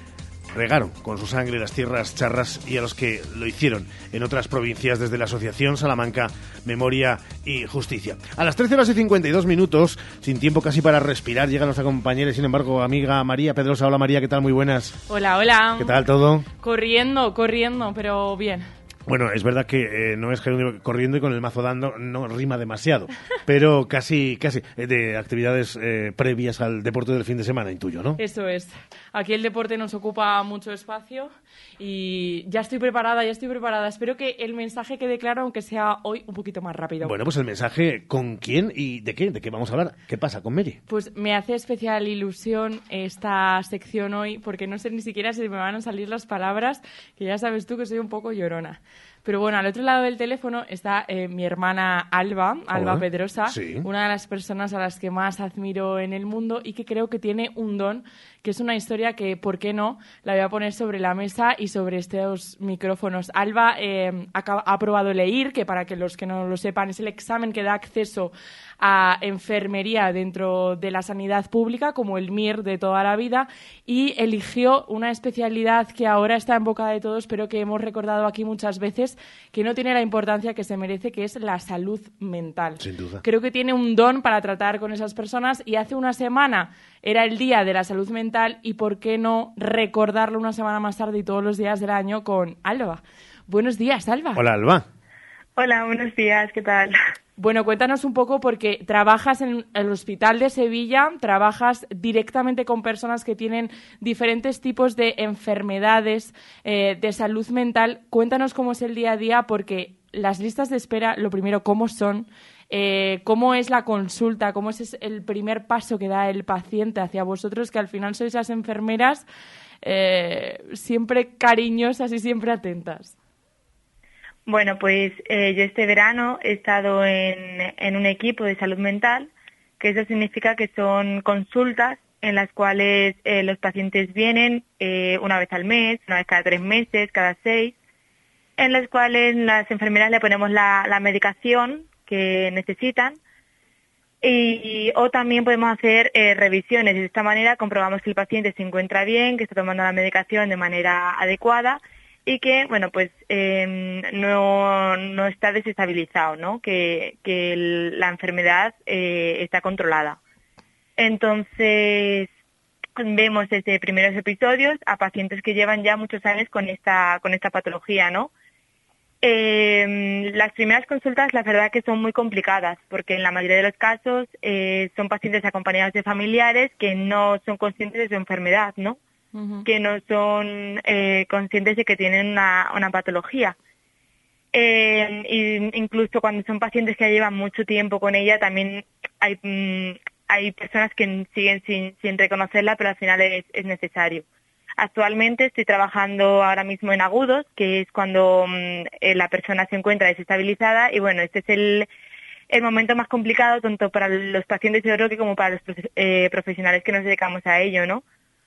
regaron con su sangre las tierras charras y a los que lo hicieron en otras provincias desde la Asociación Salamanca Memoria y Justicia. A las 13 horas y 52 minutos, sin tiempo casi para respirar, llega nuestra compañera y sin embargo amiga María Pedrosa. Hola María, ¿qué tal? Muy buenas. Hola, hola. ¿Qué tal todo? Corriendo, corriendo, pero bien. Bueno, es verdad que eh, no es que corriendo y con el mazo dando no rima demasiado, pero casi, casi eh, de actividades eh, previas al deporte del fin de semana, intuyo, ¿no? Eso es. Aquí el deporte nos ocupa mucho espacio y ya estoy preparada, ya estoy preparada. Espero que el mensaje quede claro, aunque sea hoy un poquito más rápido. Bueno, pues el mensaje, ¿con quién y de qué? ¿De qué vamos a hablar? ¿Qué pasa con Mary? Pues me hace especial ilusión esta sección hoy, porque no sé ni siquiera si me van a salir las palabras, que ya sabes tú que soy un poco llorona. Pero bueno, al otro lado del teléfono está eh, mi hermana Alba, Alba Pedrosa, una de las personas a las que más admiro en el mundo y que creo que tiene un don, que es una historia que, ¿por qué no?, la voy a poner sobre la mesa y sobre estos micrófonos. Alba eh, ha, ha aprobado leer, que para que los que no lo sepan es el examen que da acceso a enfermería dentro de la sanidad pública, como el MIR de toda la vida, y eligió una especialidad que ahora está en boca de todos, pero que hemos recordado aquí muchas veces, que no tiene la importancia que se merece, que es la salud mental. Sin duda. Creo que tiene un don para tratar con esas personas y hace una semana era el Día de la Salud Mental y por qué no recordarlo una semana más tarde y todos los días del año con Alba. Buenos días, Alba. Hola, Alba. Hola, buenos días, ¿qué tal? Bueno, cuéntanos un poco porque trabajas en el Hospital de Sevilla, trabajas directamente con personas que tienen diferentes tipos de enfermedades eh, de salud mental. Cuéntanos cómo es el día a día porque las listas de espera, lo primero, cómo son, Eh, ¿Cómo es la consulta? ¿Cómo es el primer paso que da el paciente hacia vosotros, que al final sois las enfermeras eh, siempre cariñosas y siempre atentas? Bueno, pues eh, yo este verano he estado en, en un equipo de salud mental, que eso significa que son consultas en las cuales eh, los pacientes vienen eh, una vez al mes, una vez cada tres meses, cada seis, en las cuales las enfermeras le ponemos la, medicación que necesitan y, o también podemos hacer eh, revisiones. De esta manera comprobamos que el paciente se encuentra bien, que está tomando la medicación de manera adecuada y que, bueno, pues em, no, no está desestabilizado, ¿no? Que, que la enfermedad está controlada. Entonces, vemos desde primeros episodios a pacientes que llevan ya muchos años con esta, con esta patología, ¿no? Eh, las primeras consultas, la verdad que son muy complicadas, porque en la mayoría de los casos eh, son pacientes acompañados de familiares que no son conscientes de su enfermedad, ¿no? Que no son eh, conscientes de que tienen una, una patología. Eh, incluso cuando son pacientes que llevan mucho tiempo con ella, también hay, mm, hay personas que siguen sin, sin reconocerla, pero al final es, necesario. Actualmente estoy trabajando ahora mismo en agudos, que es cuando mm, eh, la persona se encuentra desestabilizada y bueno, este es el, el momento más complicado tanto para los pacientes de que como para los eh, profesionales que nos dedicamos a ello, ¿no?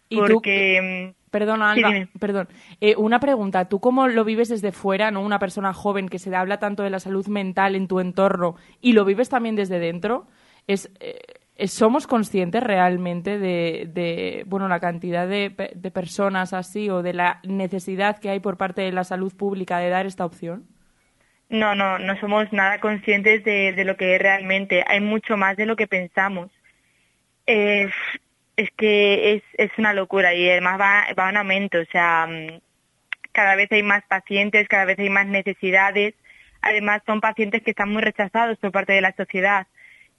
¿Y Porque... Perdona, Alba, perdón. Eh, una pregunta, ¿tú cómo lo vives desde fuera, no? Una persona joven que se habla tanto de la salud mental en tu entorno y lo vives también desde dentro. Es, eh, ¿Somos conscientes realmente de, bueno, la cantidad de, personas así o de la necesidad que hay por parte de la salud pública de dar esta opción? No, no, no somos nada conscientes de, lo que es realmente. Hay mucho más de lo que pensamos. Es que es, es una locura y además va, va en aumento. O sea, mm, cada vez hay más pacientes, cada vez hay más necesidades. Además, son pacientes que están muy rechazados por parte de la sociedad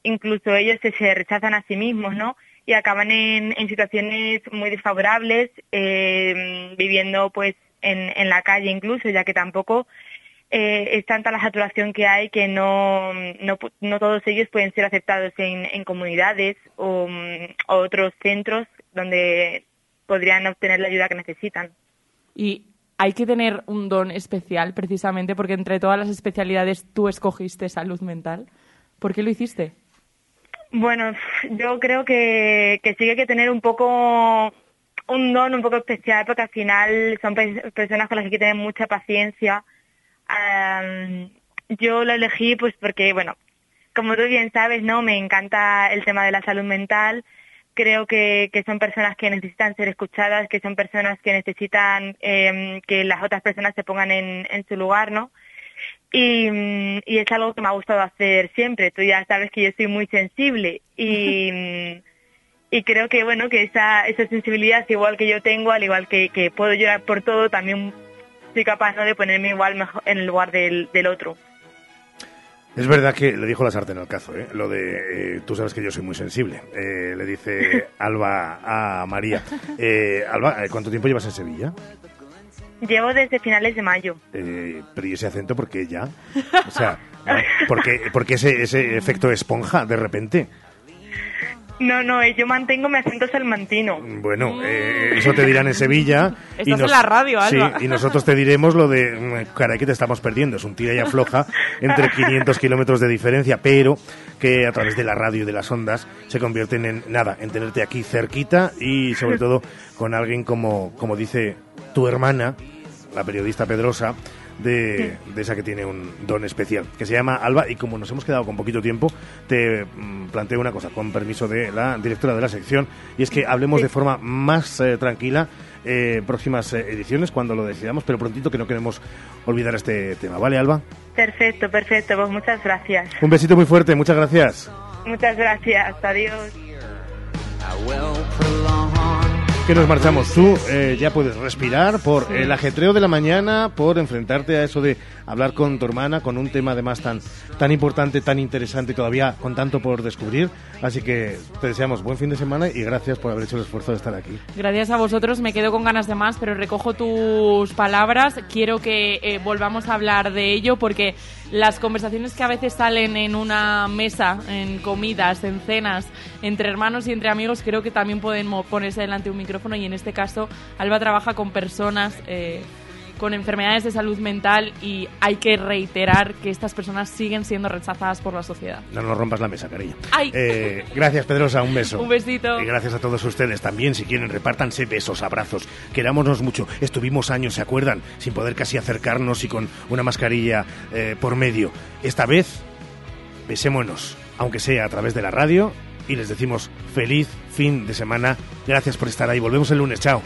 incluso ellos se, rechazan a sí mismos, ¿no? Y acaban en, situaciones muy desfavorables, eh, viviendo pues en, la calle incluso, ya que tampoco eh, es tanta la saturación que hay que no, no, todos ellos pueden ser aceptados en, comunidades o, otros centros donde podrían obtener la ayuda que necesitan. Y hay que tener un don especial precisamente porque entre todas las especialidades tú escogiste salud mental. ¿Por qué lo hiciste? Bueno, yo creo que, que sí hay que tener un poco un don un poco especial porque al final son personas con las que hay que tener mucha paciencia. Yo lo elegí pues porque, bueno, como tú bien sabes, ¿no? Me encanta el tema de la salud mental. Creo que, que son personas que necesitan ser escuchadas, que son personas que necesitan eh, que las otras personas se pongan en, en su lugar, ¿no? Y, y, es algo que me ha gustado hacer siempre. Tú ya sabes que yo soy muy sensible y, y creo que bueno que esa, esa sensibilidad igual que yo tengo, al igual que, que puedo llorar por todo, también soy capaz ¿no? de ponerme igual mejor en el lugar del, del otro. Es verdad que le dijo la sartén al cazo, ¿eh? lo de eh, tú sabes que yo soy muy sensible. Eh, le dice Alba a María. Eh, Alba, ¿cuánto tiempo llevas en Sevilla? Llevo desde finales de mayo. Eh, pero ¿y ese acento por qué ya? O sea, ¿por qué, ese, ese efecto esponja de repente? No, no, eh, yo mantengo mi acento salmantino. Bueno, eh, eso te dirán en Sevilla. Estás y en la radio, Alba. Sí, y nosotros te diremos lo de, mm, caray, que te estamos perdiendo. Es un tira y afloja entre 500 kilómetros de diferencia, pero que a través de la radio y de las ondas se convierten en nada, en tenerte aquí cerquita y sobre todo con alguien como, como dice tu hermana, la periodista Pedrosa, de, esa que tiene un don especial, que se llama Alba, y como nos hemos quedado con poquito tiempo, te mm, planteo una cosa, con permiso de la directora de la sección, y es que hablemos de forma más eh, tranquila eh, próximas eh, ediciones cuando lo decidamos, pero prontito que no queremos olvidar este tema, ¿vale, Alba? Perfecto, perfecto, pues muchas gracias. Un besito muy fuerte, muchas gracias. Muchas gracias, adiós. Que nos marchamos. Tú eh, ya puedes respirar por el ajetreo de la mañana, por enfrentarte a eso de hablar con tu hermana, con un tema además tan, tan importante, tan interesante todavía con tanto por descubrir. Así que te deseamos buen fin de semana y gracias por haber hecho el esfuerzo de estar aquí. Gracias a vosotros, me quedo con ganas de más, pero recojo tus palabras. Quiero que eh, volvamos a hablar de ello porque las conversaciones que a veces salen en una mesa, en comidas, en cenas, entre hermanos y entre amigos, creo que también pueden ponerse delante de un micrófono y en este caso Alba trabaja con personas eh, con enfermedades de salud mental y hay que reiterar que estas personas siguen siendo rechazadas por la sociedad. No nos rompas la mesa, cariño. Eh, gracias, Pedrosa, un beso. un besito. Y gracias a todos ustedes también, si quieren, repártanse besos, abrazos. Querámonos mucho. Estuvimos años, ¿se acuerdan? Sin poder casi acercarnos y con una mascarilla eh, por medio. Esta vez, besémonos, aunque sea a través de la radio, y les decimos feliz fin de semana. Gracias por estar ahí. Volvemos el lunes. Chao.